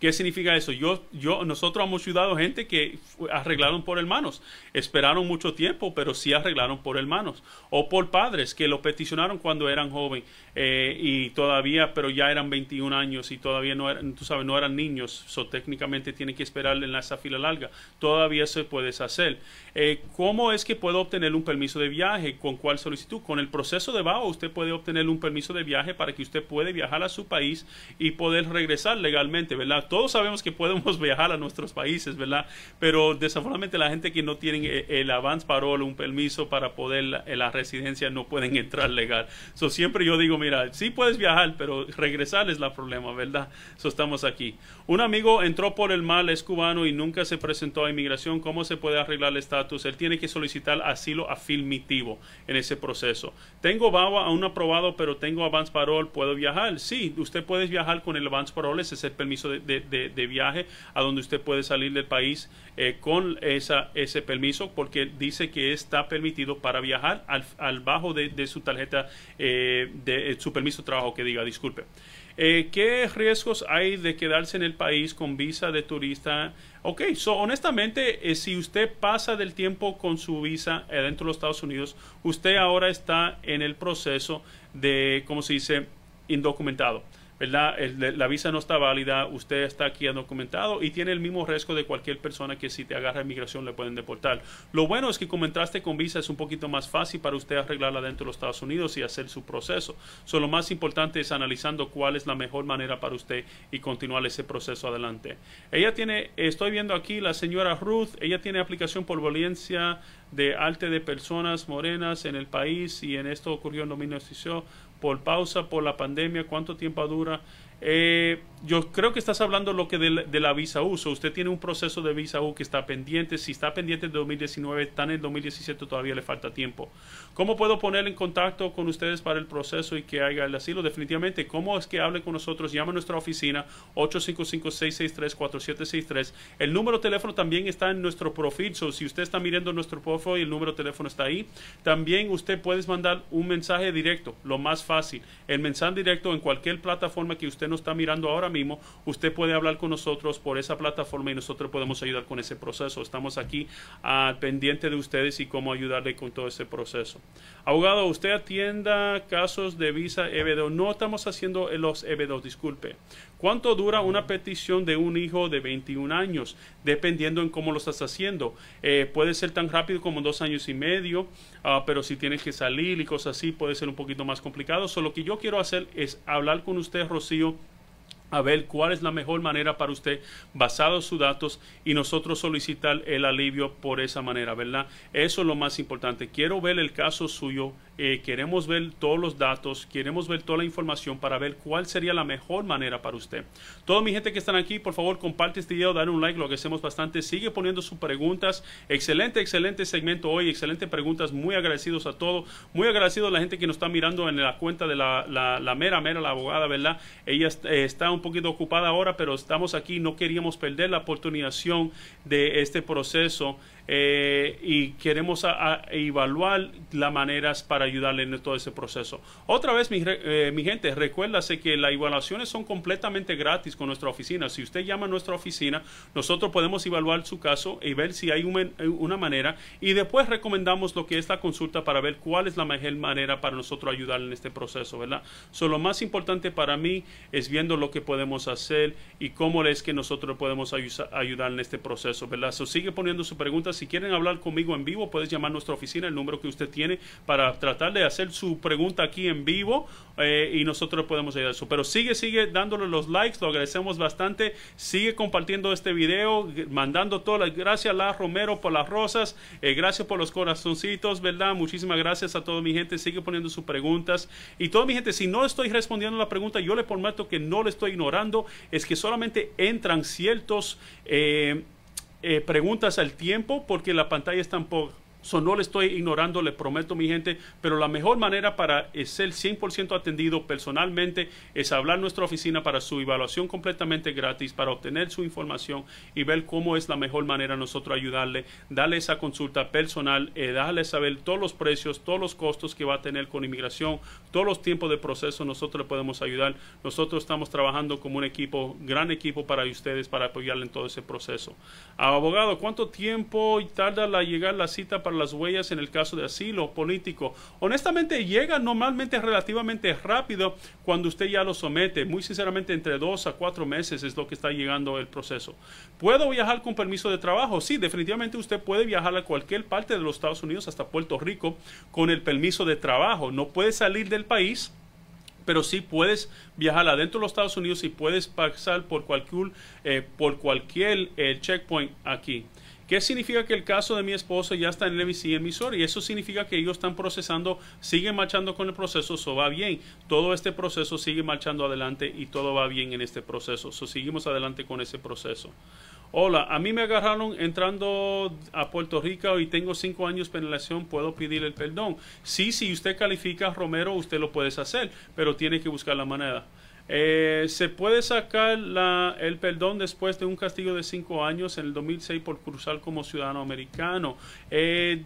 ¿Qué significa eso? Yo, yo, nosotros hemos ayudado gente que arreglaron por hermanos. Esperaron mucho tiempo, pero sí arreglaron por hermanos. O por padres que lo peticionaron cuando eran jóvenes eh, y todavía, pero ya eran 21 años y todavía no eran, tú sabes, no eran niños. So, técnicamente tienen que esperar en esa fila larga. Todavía se puede hacer. Eh, ¿Cómo es que puedo obtener un permiso de viaje? ¿Con cuál solicitud? Con el proceso de BAO usted puede obtener un permiso de viaje para que usted pueda viajar a su país y poder regresar legalmente, ¿verdad? Todos sabemos que podemos <laughs> viajar a nuestros países, ¿verdad? Pero desafortunadamente la gente que no tiene eh, el avance parole, un permiso para poder la, la, residencia, no pueden <laughs> entrar legal. So, siempre yo digo, mira, sí puedes viajar, pero regresar es el problema, ¿verdad? So, estamos aquí. Un amigo entró por el mal, es cubano y nunca se presentó a inmigración. ¿Cómo se puede arreglar el estatus? Él tiene que solicitar asilo afirmativo en ese proceso. Tengo BAWA aún aprobado, pero tengo avance parole, ¿puedo viajar? Sí, usted puede viajar con el avance parole, ese es el permiso de, viaje a donde usted puede salir del país eh, con esa, ese permiso porque dice que está permitido para viajar al, bajo de, su tarjeta, eh, de su permiso de trabajo que diga, disculpe. Eh, ¿Qué riesgos hay de quedarse en el país con visa de turista? Ok, so honestamente, si usted pasa del tiempo con su visa dentro de los Estados Unidos, usted ahora está en el proceso de, ¿cómo se dice?, indocumentado. La visa no está válida, usted está aquí documentado y tiene el mismo riesgo de cualquier persona que si te agarra inmigración le pueden deportar. Lo bueno es que como entraste con visa es un poquito más fácil para usted arreglarla dentro de los Estados Unidos y hacer su proceso. So, lo más importante es analizando cuál es la mejor manera para usted y continuar ese proceso adelante. Ella tiene, estoy viendo aquí la señora Ruth, ella tiene aplicación por violencia de arte de personas morenas en el país y en esto ocurrió en 2018 por pausa por la pandemia, cuánto tiempo dura. Eh, yo creo que estás hablando lo que de la, visa U. usted tiene un proceso de visa U que está pendiente. Si está pendiente en 2019, está en el 2017, todavía le falta tiempo. ¿Cómo puedo poner en contacto con ustedes para el proceso y que haga el asilo? Definitivamente, ¿cómo es que hable con nosotros? Llama a nuestra oficina 855-663-4763. El número de teléfono también está en nuestro profil. si usted está mirando nuestro profile, el número de teléfono está ahí. También usted puede mandar un mensaje directo, lo más fácil. El mensaje directo en cualquier plataforma que usted está mirando ahora mismo, usted puede hablar con nosotros por esa plataforma y nosotros podemos ayudar con ese proceso. Estamos aquí al pendiente de ustedes y cómo ayudarle con todo ese proceso. Abogado, usted atienda casos de visa EB2. No estamos haciendo los EB2, disculpe. ¿Cuánto dura una petición de un hijo de 21 años? Dependiendo en cómo lo estás haciendo. Eh, puede ser tan rápido como dos años y medio, ah, pero si tienes que salir y cosas así, puede ser un poquito más complicado. Solo lo que yo quiero hacer es hablar con usted, Rocío, a ver cuál es la mejor manera para usted basado en sus datos y nosotros solicitar el alivio por esa manera, ¿verdad? Eso es lo más importante. Quiero ver el caso suyo eh, queremos ver todos los datos, queremos ver toda la información para ver cuál sería la mejor manera para usted. Toda mi gente que están aquí, por favor, comparte este video, dale un like, lo hacemos bastante. Sigue poniendo sus preguntas. Excelente, excelente segmento hoy, excelente preguntas. Muy agradecidos a todos. Muy agradecidos a la gente que nos está mirando en la cuenta de la, la, mera, mera, la abogada, ¿verdad? Ella eh, está un poquito ocupada ahora, pero estamos aquí. No queríamos perder la oportunidad de este proceso eh, y queremos evaluar las maneras para ayudarle en todo ese proceso. Otra vez, mi, eh, mi, gente, recuérdase que las evaluaciones son completamente gratis con nuestra oficina. Si usted llama a nuestra oficina, nosotros podemos evaluar su caso y ver si hay una manera y después recomendamos lo que es la consulta para ver cuál es la mejor manera para nosotros ayudarle en este proceso, ¿verdad? So, lo más importante para mí es viendo lo que podemos hacer y cómo es que nosotros podemos ayudar en este proceso, ¿verdad? So, sigue poniendo su pregunta si quieren hablar conmigo en vivo, puedes llamar a nuestra oficina, el número que usted tiene, para tratar de hacer su pregunta aquí en vivo eh, y nosotros podemos ayudar eso. Pero sigue, sigue dándole los likes, lo agradecemos bastante. Sigue compartiendo este video, mandando todas las gracias a La Romero por las rosas, eh, gracias por los corazoncitos, ¿verdad? Muchísimas gracias a toda mi gente. Sigue poniendo sus preguntas. Y toda mi gente, si no estoy respondiendo la pregunta, yo le prometo que no le estoy ignorando, es que solamente entran ciertos. Eh, eh, preguntas al tiempo porque la pantalla está un, So, no le estoy ignorando, le prometo mi gente, pero la mejor manera para ser 100% atendido personalmente es hablar en nuestra oficina para su evaluación completamente gratis, para obtener su información y ver cómo es la mejor manera nosotros ayudarle, darle esa consulta personal, eh, darle saber todos los precios, todos los costos que va a tener con inmigración, todos los tiempos de proceso, nosotros le podemos ayudar. Nosotros estamos trabajando como un equipo, gran equipo para ustedes, para apoyarle en todo ese proceso. Abogado, ¿cuánto tiempo tarda la llegar la cita para las huellas en el caso de asilo político. Honestamente llega normalmente relativamente rápido cuando usted ya lo somete. Muy sinceramente entre dos a cuatro meses es lo que está llegando el proceso. ¿Puedo viajar con permiso de trabajo? Sí, definitivamente usted puede viajar a cualquier parte de los Estados Unidos hasta Puerto Rico con el permiso de trabajo. No puede salir del país pero sí puedes viajar adentro de los Estados Unidos y puedes pasar por cualquier, eh, por cualquier eh, checkpoint aquí. ¿Qué significa que el caso de mi esposo ya está en el MC en Missouri? Eso significa que ellos están procesando, siguen marchando con el proceso, eso va bien. Todo este proceso sigue marchando adelante y todo va bien en este proceso. So, seguimos adelante con ese proceso. Hola, a mí me agarraron entrando a Puerto Rico y tengo cinco años de penalización, ¿puedo pedir el perdón? Sí, si usted califica Romero, usted lo puede hacer, pero tiene que buscar la manera. Eh, se puede sacar la, el perdón después de un castigo de cinco años en el 2006 por cruzar como ciudadano americano. Eh,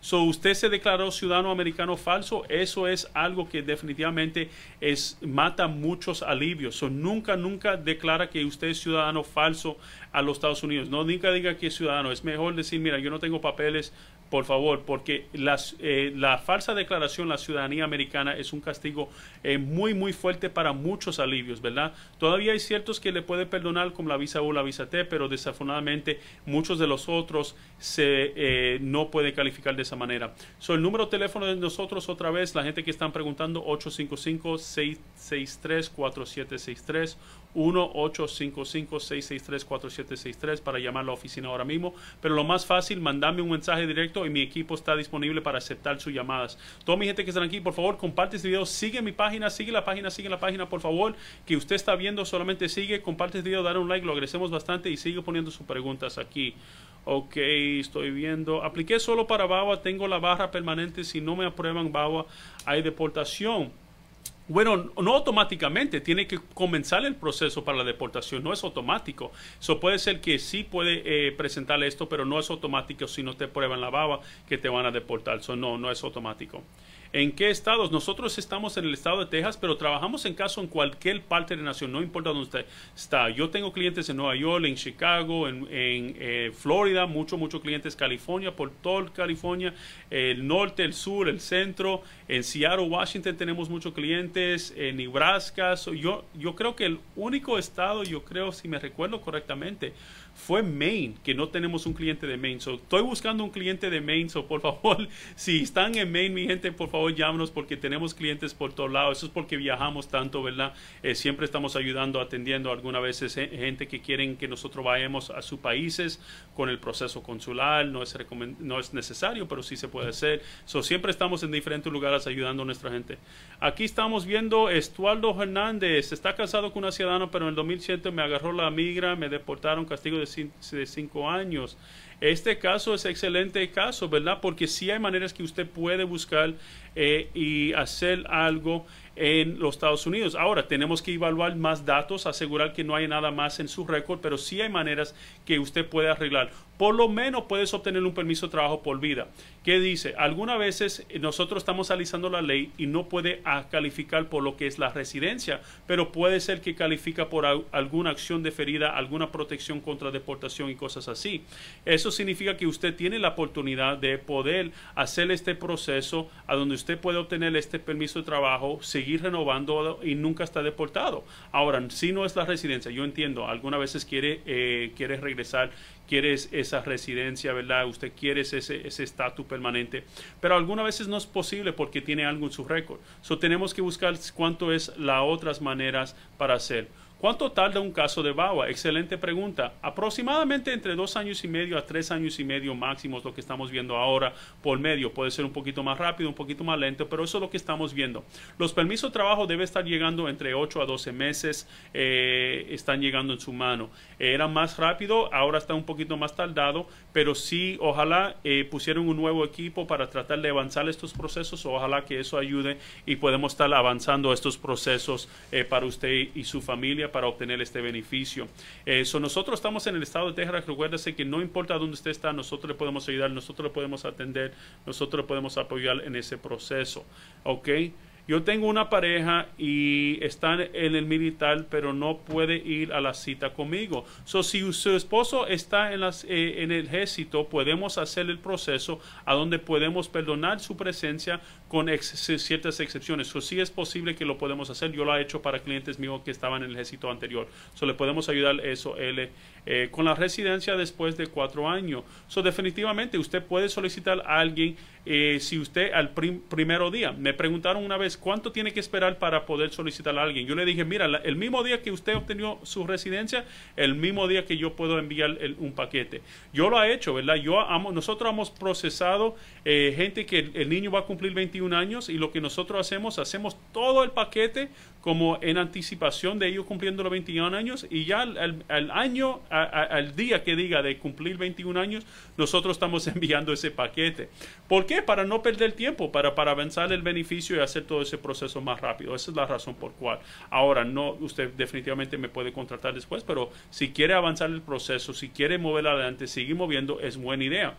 So, usted se declaró ciudadano americano falso, eso es algo que definitivamente es, mata muchos alivios. So, nunca, nunca declara que usted es ciudadano falso a los Estados Unidos. No nunca diga que es ciudadano. Es mejor decir, mira, yo no tengo papeles, por favor, porque las, eh, la falsa declaración, la ciudadanía americana, es un castigo eh, muy, muy fuerte para muchos alivios, ¿verdad? Todavía hay ciertos que le puede perdonar, como la visa U, la visa T, pero desafortunadamente muchos de los otros se, eh, no pueden calificar de esa manera. So, el número de teléfono de nosotros, otra vez, la gente que están preguntando, 855-663-4763. 1-855-663-4763 para llamar a la oficina ahora mismo. Pero lo más fácil, mandame un mensaje directo y mi equipo está disponible para aceptar sus llamadas. Toda mi gente que están aquí, por favor, comparte este video, sigue mi página, sigue la página, sigue la página, por favor, que usted está viendo, solamente sigue, comparte este video, dale un like, lo agradecemos bastante y sigue poniendo sus preguntas aquí. Ok, estoy viendo. Apliqué solo para BAWA, tengo la barra permanente. Si no me aprueban BAWA, hay deportación. Bueno, no automáticamente, tiene que comenzar el proceso para la deportación, no es automático. Eso puede ser que sí puede eh, presentar esto, pero no es automático si no te prueban la baba que te van a deportar. Eso no, no es automático. ¿En qué estados? Nosotros estamos en el estado de Texas, pero trabajamos en caso en cualquier parte de la nación, no importa dónde usted está. Yo tengo clientes en Nueva York, en Chicago, en, eh, Florida, muchos, muchos clientes, California, por todo California, el norte, el sur, el centro, en Seattle, Washington tenemos muchos clientes, en Nebraska. yo, yo creo que el único estado, yo creo, si me recuerdo correctamente, fue Maine, que no tenemos un cliente de Maine. So, estoy buscando un cliente de Maine, so por favor, <laughs> si están en Maine, mi gente, por favor, llámenos porque tenemos clientes por todos lados. Eso es porque viajamos tanto, ¿verdad? Eh, siempre estamos ayudando, atendiendo algunas veces eh, gente que quieren que nosotros vayamos a sus países con el proceso consular. No es, no es necesario, pero sí se puede hacer. So, siempre estamos en diferentes lugares ayudando a nuestra gente. Aquí estamos viendo Estuardo Hernández. Está casado con una ciudadana, pero en el 2007 me agarró la migra, me deportaron, castigo de de cinco años. Este caso es excelente caso, ¿verdad? Porque sí hay maneras que usted puede buscar eh, y hacer algo en los Estados Unidos. Ahora, tenemos que evaluar más datos, asegurar que no hay nada más en su récord, pero sí hay maneras que usted puede arreglar. Por lo menos puedes obtener un permiso de trabajo por vida. ¿Qué dice? Algunas veces nosotros estamos analizando la ley y no puede calificar por lo que es la residencia, pero puede ser que califica por alguna acción deferida, alguna protección contra deportación y cosas así. Eso significa que usted tiene la oportunidad de poder hacer este proceso a donde usted puede obtener este permiso de trabajo, seguir renovando y nunca está deportado. Ahora, si no es la residencia, yo entiendo, algunas veces quiere, eh, quiere regresar quieres esa residencia, ¿verdad? Usted quiere ese estatus permanente, pero algunas veces no es posible porque tiene algo en su récord. So tenemos que buscar cuánto es las otras maneras para hacer. ¿Cuánto tarda un caso de BAWA? Excelente pregunta. Aproximadamente entre dos años y medio a tres años y medio máximo es lo que estamos viendo ahora por medio. Puede ser un poquito más rápido, un poquito más lento, pero eso es lo que estamos viendo. Los permisos de trabajo deben estar llegando entre 8 a 12 meses, eh, están llegando en su mano. Era más rápido, ahora está un poquito poquito más tardado, pero sí, ojalá eh, pusieron un nuevo equipo para tratar de avanzar estos procesos, ojalá que eso ayude y podemos estar avanzando estos procesos eh, para usted y su familia para obtener este beneficio. Eso nosotros estamos en el estado de Texas, recuérdese que no importa dónde usted está, nosotros le podemos ayudar, nosotros le podemos atender, nosotros le podemos apoyar en ese proceso, ¿ok? Yo tengo una pareja y están en el militar, pero no puede ir a la cita conmigo. So, si su esposo está en, las, eh, en el ejército, podemos hacer el proceso a donde podemos perdonar su presencia con ciertas excepciones. So, sí es posible que lo podemos hacer. Yo lo he hecho para clientes míos que estaban en el ejército anterior. So, le podemos ayudar eso él, eh, con la residencia después de cuatro años. So, definitivamente usted puede solicitar a alguien eh, si usted al primero día, me preguntaron una vez, ¿cuánto tiene que esperar para poder solicitar a alguien? Yo le dije, mira, el mismo día que usted obtenió su residencia, el mismo día que yo puedo enviar un paquete. Yo lo he hecho, ¿verdad? Yo amo, nosotros hemos procesado eh, gente que el, niño va a cumplir 21 años y lo que nosotros hacemos, hacemos todo el paquete como en anticipación de ellos cumpliendo los 21 años y ya al, año, al día que diga de cumplir 21 años, nosotros estamos <laughs> enviando ese paquete. ¿Por qué? Para no perder tiempo, para, para avanzar el beneficio y hacer todo ese proceso más rápido. Esa es la razón por cual. Ahora, no, usted definitivamente me puede contratar después, pero si quiere avanzar el proceso, si quiere mover adelante, seguir moviendo, es buena idea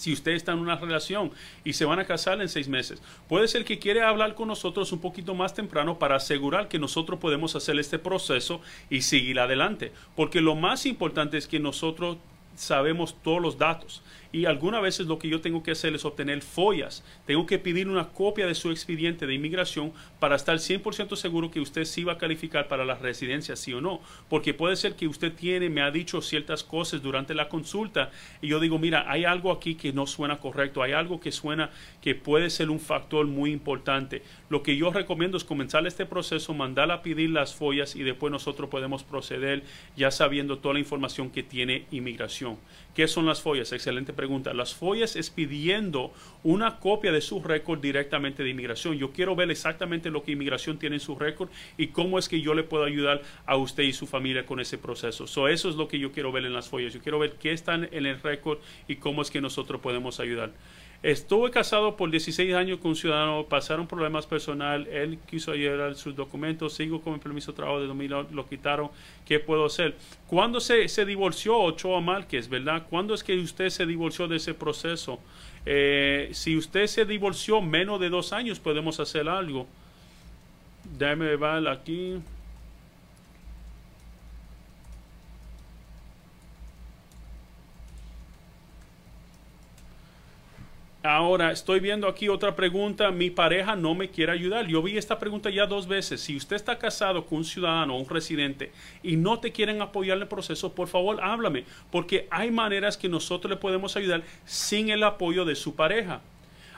si usted está en una relación y se van a casar en seis meses. Puede ser que quiere hablar con nosotros un poquito más temprano para asegurar que nosotros podemos hacer este proceso y seguir adelante. Porque lo más importante es que nosotros sabemos todos los datos y algunas veces lo que yo tengo que hacer es obtener follas. Tengo que pedir una copia de su expediente de inmigración para estar 100% seguro que usted sí va a calificar para la residencia, sí o no. Porque puede ser que usted tiene, me ha dicho ciertas cosas durante la consulta y yo digo, mira, hay algo aquí que no suena correcto, hay algo que suena que puede ser un factor muy importante. Lo que yo recomiendo es comenzar este proceso, mandar a pedir las follas y después nosotros podemos proceder ya sabiendo toda la información que tiene inmigración. ¿Qué son las follas? Excelente pregunta. Las follas es pidiendo una copia de su récord directamente de inmigración. Yo quiero ver exactamente lo que inmigración tiene en su récord y cómo es que yo le puedo ayudar a usted y su familia con ese proceso. So, eso es lo que yo quiero ver en las follas. Yo quiero ver qué están en el récord y cómo es que nosotros podemos ayudar. Estuve casado por 16 años con un ciudadano, pasaron problemas personal, él quiso llevar sus documentos, sigo con mi permiso de trabajo de 2000, lo quitaron, ¿qué puedo hacer? ¿Cuándo se, se divorció Ochoa Márquez, verdad? ¿Cuándo es que usted se divorció de ese proceso? Eh, si usted se divorció menos de dos años, podemos hacer algo. Déjame ver aquí. Ahora, estoy viendo aquí otra pregunta. Mi pareja no me quiere ayudar. Yo vi esta pregunta ya dos veces. Si usted está casado con un ciudadano o un residente y no te quieren apoyar en el proceso, por favor, háblame. Porque hay maneras que nosotros le podemos ayudar sin el apoyo de su pareja.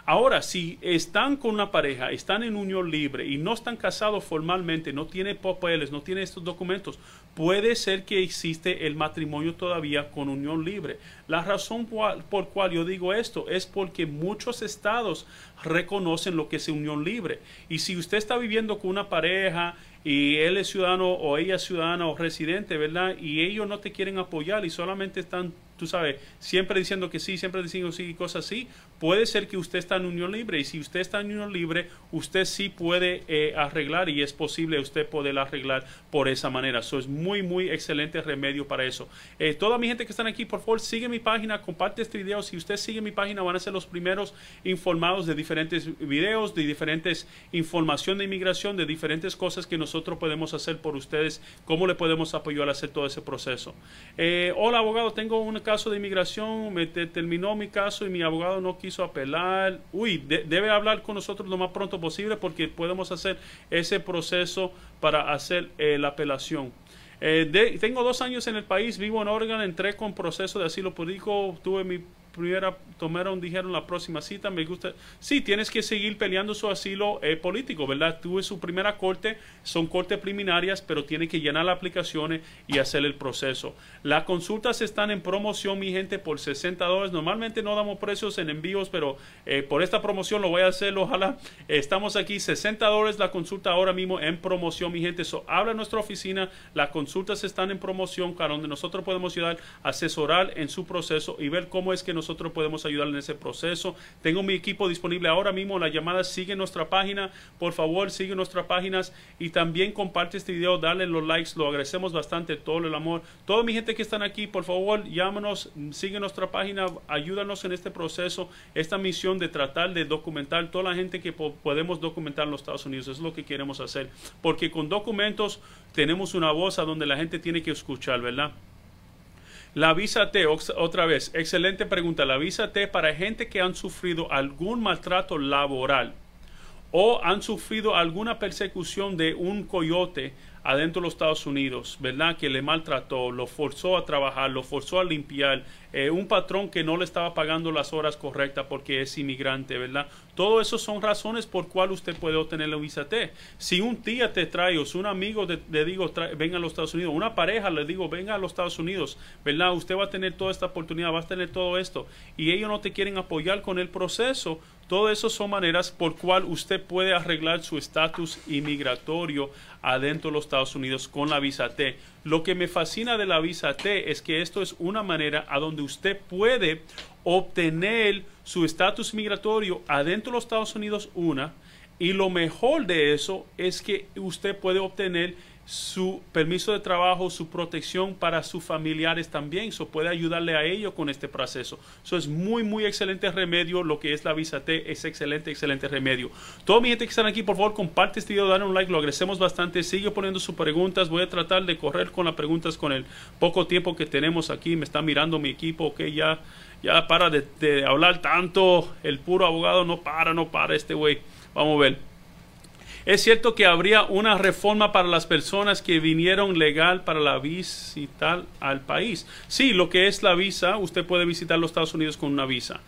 Ahora, si están con una pareja, están en unión libre y no están casados formalmente, no tienen papeles, no tienen estos documentos, puede ser que existe el matrimonio todavía con unión libre. La razón por cual yo digo esto es porque muchos estados reconocen lo que es unión libre. Y si usted está viviendo con una pareja y él es ciudadano o ella es ciudadana o residente, ¿verdad? Y ellos no te quieren apoyar y solamente están tú sabes, siempre diciendo que sí, siempre diciendo sí y cosas así, puede ser que usted está en unión libre y si usted está en unión libre, usted sí puede eh, arreglar y es posible usted poder arreglar por esa manera. Eso es muy, muy excelente remedio para eso. Eh, toda mi gente que están aquí, por favor, sigue mi página, comparte este video. Si usted sigue mi página, van a ser los primeros informados de diferentes videos, de diferentes información de inmigración, de diferentes cosas que nosotros podemos hacer por ustedes, cómo le podemos apoyar a hacer todo ese proceso. Eh, hola, abogado, tengo una caso de inmigración, me terminó mi caso y mi abogado no quiso apelar. Uy, debe hablar con nosotros lo más pronto posible porque podemos hacer ese proceso para hacer eh, la apelación. Eh, tengo dos años en el país, vivo en Oregon, entré con proceso de asilo político, tuve mi primera tomaron, dijeron la próxima cita, me gusta. Sí, tienes que seguir peleando su asilo eh, político, ¿verdad? Tuve su primera corte, son cortes preliminarias, pero tiene que llenar las aplicaciones y hacer el proceso. Las consultas están en promoción, mi gente, por 60 dólares. Normalmente no damos precios en envíos, pero eh, por esta promoción lo voy a hacer, ojalá. estamos aquí, 60 dólares la consulta ahora mismo en promoción, mi gente. So, habla nuestra oficina, las consultas están en promoción, para donde nosotros podemos ayudar, asesorar en su proceso y ver cómo es que nosotros podemos ayudar en ese proceso. Tengo mi equipo disponible ahora mismo. La llamada sigue nuestra página. Por favor, sigue nuestras páginas y también comparte este video. Dale los likes. Lo agradecemos bastante. Todo el amor. Toda mi gente que están aquí, por favor, llámanos. Sigue nuestra página. Ayúdanos en este proceso. Esta misión de tratar de documentar toda la gente que podemos documentar en los Estados Unidos. es lo que queremos hacer. Porque con documentos tenemos una voz a donde la gente tiene que escuchar, ¿verdad? La visa T, otra vez, excelente pregunta. La visa T para gente que han sufrido algún maltrato laboral o han sufrido alguna persecución de un coyote adentro de los Estados Unidos, ¿verdad? Que le maltrató, lo forzó a trabajar, lo forzó a limpiar, eh, un patrón que no le estaba pagando las horas correctas porque es inmigrante, ¿verdad? Todo eso son razones por cual usted puede obtener la visa T. Si un tía te trae o si un amigo le digo venga a los Estados Unidos, una pareja le digo venga a los Estados Unidos, ¿verdad? Usted va a tener toda esta oportunidad, va a tener todo esto y ellos no te quieren apoyar con el proceso. Todo eso son maneras por cual usted puede arreglar su estatus inmigratorio adentro de los Estados Unidos con la visa T. Lo que me fascina de la visa T es que esto es una manera a donde usted puede obtener su estatus migratorio adentro de los Estados Unidos, una, y lo mejor de eso es que usted puede obtener su permiso de trabajo, su protección para sus familiares también. Eso puede ayudarle a ellos con este proceso. Eso es muy, muy excelente remedio. Lo que es la visa T es excelente, excelente remedio. Todo mi gente que están aquí, por favor, comparte este video, dale un like, lo agradecemos bastante. Sigue poniendo sus preguntas. Voy a tratar de correr con las preguntas con el poco tiempo que tenemos aquí. Me está mirando mi equipo, que ya, ya para de, de hablar tanto. El puro abogado no para, no para este güey. Vamos a ver. Es cierto que habría una reforma para las personas que vinieron legal para la visita al país. Sí, lo que es la visa, usted puede visitar los Estados Unidos con una visa.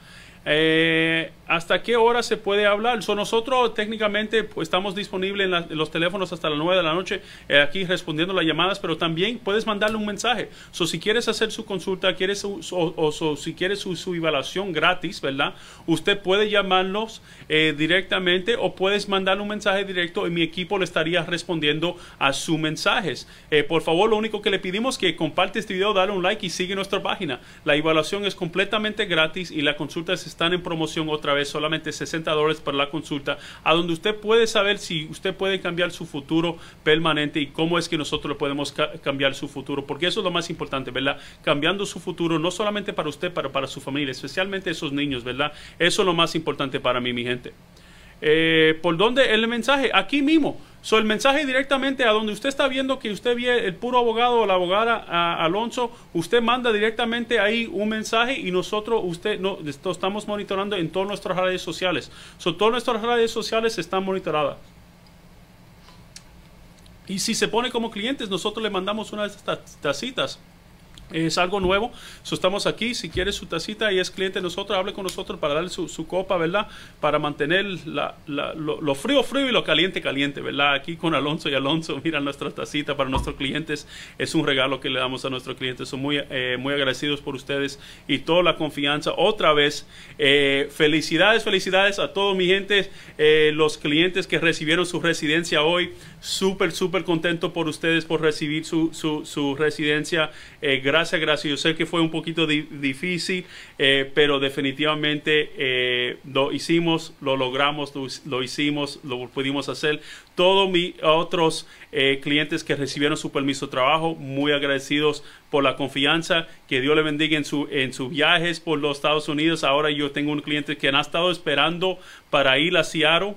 Eh, ¿Hasta qué hora se puede hablar? So, nosotros técnicamente pues, estamos disponibles en, los teléfonos hasta las 9 de la noche eh, aquí respondiendo las llamadas, pero también puedes mandarle un mensaje. So, si quieres hacer su consulta quieres o, si quieres su, evaluación gratis, ¿verdad? Usted puede llamarlos eh, directamente o puedes mandarle un mensaje directo y mi equipo le estaría respondiendo a sus mensajes. Eh, por favor, lo único que le pedimos es que comparte este video, dale un like y sigue nuestra página. La evaluación es completamente gratis y las consultas están en promoción otra vez solamente 60 dólares para la consulta, a donde usted puede saber si usted puede cambiar su futuro permanente y cómo es que nosotros podemos cambiar su futuro, porque eso es lo más importante, ¿verdad? Cambiando su futuro, no solamente para usted, pero para su familia, especialmente esos niños, ¿verdad? Eso es lo más importante para mí, mi gente. Eh, ¿Por dónde el mensaje? Aquí mismo. So, el mensaje directamente a donde usted está viendo que usted ve el puro abogado o la abogada Alonso, usted manda directamente ahí un mensaje y nosotros, usted, no, estamos monitorando en todas nuestras redes sociales. So, todas nuestras redes sociales están monitoradas. Y si se pone como clientes, nosotros le mandamos una de estas tacitas es algo nuevo. estamos aquí. Si quiere su tacita y es cliente de nosotros, hable con nosotros para darle su, copa, ¿verdad? Para mantener lo, frío, frío y lo caliente, caliente, ¿verdad? Aquí con Alonso y Alonso, <laughs> mira nuestra tacita para nuestros clientes. Es un regalo que le damos a nuestros clientes. Son muy, eh, muy agradecidos por ustedes y toda la confianza. Otra vez, eh, felicidades, felicidades a todos mi gente, eh, los clientes que recibieron su residencia hoy. Súper, súper contento por ustedes por recibir su, su, su residencia. gracias gracias, gracias. Yo sé que fue un poquito difícil, eh, pero definitivamente eh, lo hicimos, lo logramos, lo, hicimos, lo pudimos hacer. Todos mis otros eh, clientes que recibieron su permiso de trabajo, muy agradecidos por la confianza. Que Dios le bendiga en, su, en sus viajes por los Estados Unidos. Ahora yo tengo un cliente que ha estado esperando para ir a Seattle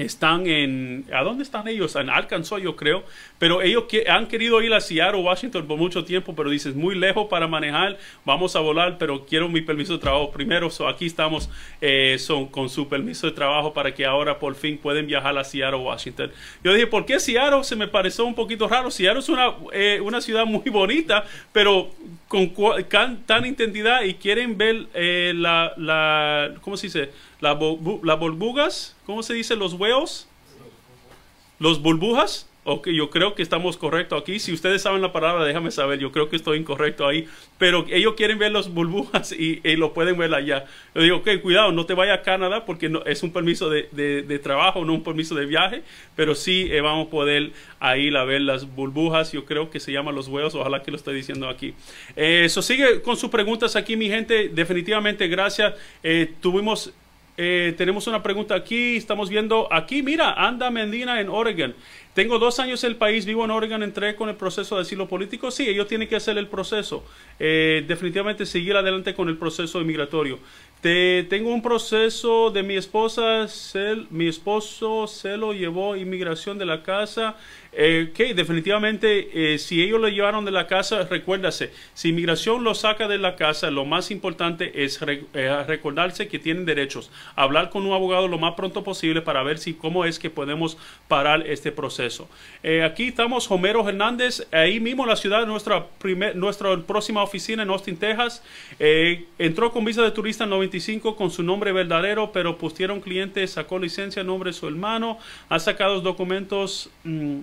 están en, ¿a dónde están ellos? En Arkansas, yo creo, pero ellos que, han querido ir a Seattle, Washington por mucho tiempo, pero dices, muy lejos para manejar, vamos a volar, pero quiero mi permiso de trabajo primero, so aquí estamos eh, son, con su permiso de trabajo para que ahora por fin pueden viajar a Seattle, Washington. Yo dije, ¿por qué Seattle? Se me pareció un poquito raro, Seattle es una, eh, una ciudad muy bonita, pero con tan intentidad y quieren ver eh, la, la, ¿cómo se dice? Las burbujas, ¿cómo se dice? Los huevos, los burbujas. Ok, yo creo que estamos correctos aquí. Si ustedes saben la palabra, déjame saber. Yo creo que estoy incorrecto ahí. Pero ellos quieren ver los burbujas y, lo pueden ver allá. Yo digo, ok, cuidado, no te vayas a Canadá porque no, es un permiso de, de, trabajo, no un permiso de viaje. Pero sí eh, vamos a poder ir a ver las burbujas. Yo creo que se llaman los huevos. Ojalá que lo esté diciendo aquí. Eso eh, sigue con sus preguntas aquí, mi gente. Definitivamente, gracias. Eh, tuvimos eh, tenemos una pregunta aquí, estamos viendo aquí, mira, Anda Mendina en Oregon. Tengo dos años en el país, vivo en Oregon, entré con el proceso de asilo político. Sí, ellos tienen que hacer el proceso. Eh, definitivamente seguir adelante con el proceso inmigratorio. Te, tengo un proceso de mi esposa, mi esposo se lo llevó inmigración de la casa eh, que definitivamente eh, si ellos lo llevaron de la casa, recuérdase, si inmigración lo saca de la casa, lo más importante es eh, recordarse que tienen derechos. Hablar con un abogado lo más pronto posible para ver si cómo es que podemos parar este proceso. aquí estamos Homero Hernández, ahí mismo en la ciudad, nuestra, primer, nuestra próxima oficina en Austin, Texas. entró con visa de turista en 95 con su nombre verdadero, pero pusieron cliente, sacó licencia, nombre de su hermano, ha sacado documentos. Mm,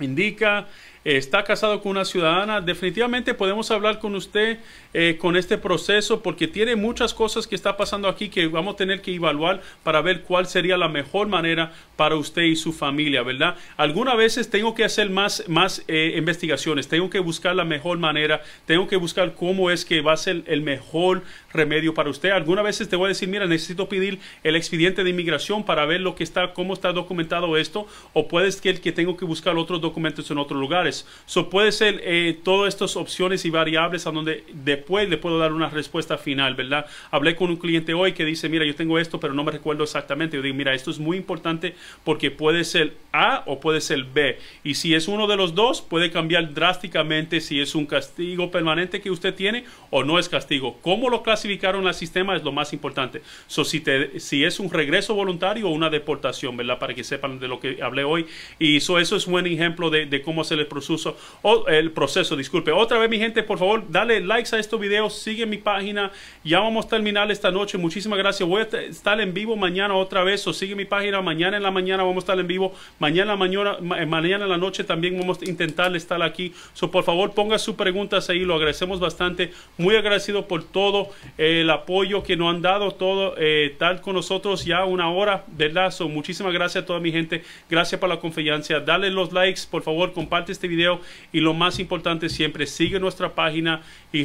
indica está casado con una ciudadana, definitivamente podemos hablar con usted eh, con este proceso porque tiene muchas cosas que está pasando aquí que vamos a tener que evaluar para ver cuál sería la mejor manera para usted y su familia, ¿verdad? Algunas veces tengo que hacer más, más eh, investigaciones, tengo que buscar la mejor manera, tengo que buscar cómo es que va a ser el mejor remedio para usted. Algunas veces te voy a decir, mira, necesito pedir el expediente de inmigración para ver lo que está, cómo está documentado esto, o puede ser que tengo que buscar otros documentos en otros lugares. So puede ser eh, todas estas opciones y variables a donde después le puedo dar una respuesta final, ¿verdad? Hablé con un cliente hoy que dice, mira, yo tengo esto, pero no me recuerdo exactamente. Yo digo, mira, esto es muy importante porque puede ser A o puede ser B. Y si es uno de los dos, puede cambiar drásticamente si es un castigo permanente que usted tiene o no es castigo. ¿Cómo lo clasificaron al sistema? Es lo más importante. So, si, te, si es un regreso voluntario o una deportación, ¿verdad? Para que sepan de lo que hablé hoy. Y eso es un buen ejemplo de, cómo hacer el proceso o, el proceso, disculpe. Otra vez, mi gente, por favor, dale likes a estos sigue mi página. Ya vamos a terminar esta noche. Muchísimas gracias. Voy a estar en vivo mañana otra vez, o sigue mi página. Mañana en la mañana vamos a estar en vivo. Mañana, mañana, eh, mañana en la noche también vamos a intentar estar aquí. So, por favor, ponga sus preguntas ahí. Lo agradecemos bastante. Muy agradecido por todo el apoyo que nos han dado, todo eh, tal con nosotros ya una hora, ¿verdad? So, muchísimas gracias a toda mi gente. Gracias por la confianza. Dale los likes, por favor, comparte este video y lo más importante siempre, sigue nuestra página y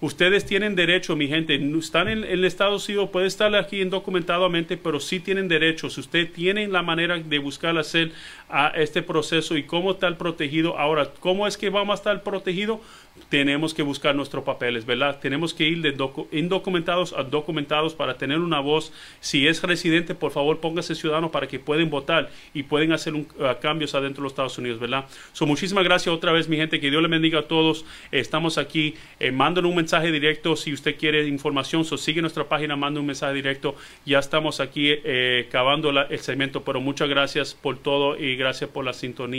ustedes tienen derecho, mi gente, están en, el Estados Unidos, puede estar aquí indocumentadamente, pero sí tienen derechos, usted tiene la manera de buscar hacer a este proceso y cómo estar protegido. Ahora, ¿cómo es que vamos a estar protegido? Tenemos que buscar nuestros papeles, ¿verdad? Tenemos que ir de indocumentados a documentados para tener una voz. Si es residente, por favor, póngase ciudadano para que puedan votar y pueden hacer un, uh, cambios adentro de los Estados Unidos, ¿verdad? So, muchísimas gracias otra vez, mi gente. Que Dios le bendiga a todos. estamos aquí. Eh, manden un mensaje directo si usted quiere información. So, sigue nuestra página, manda un mensaje directo. Ya estamos aquí eh, cavando el segmento, pero muchas gracias por todo y gracias por la sintonía.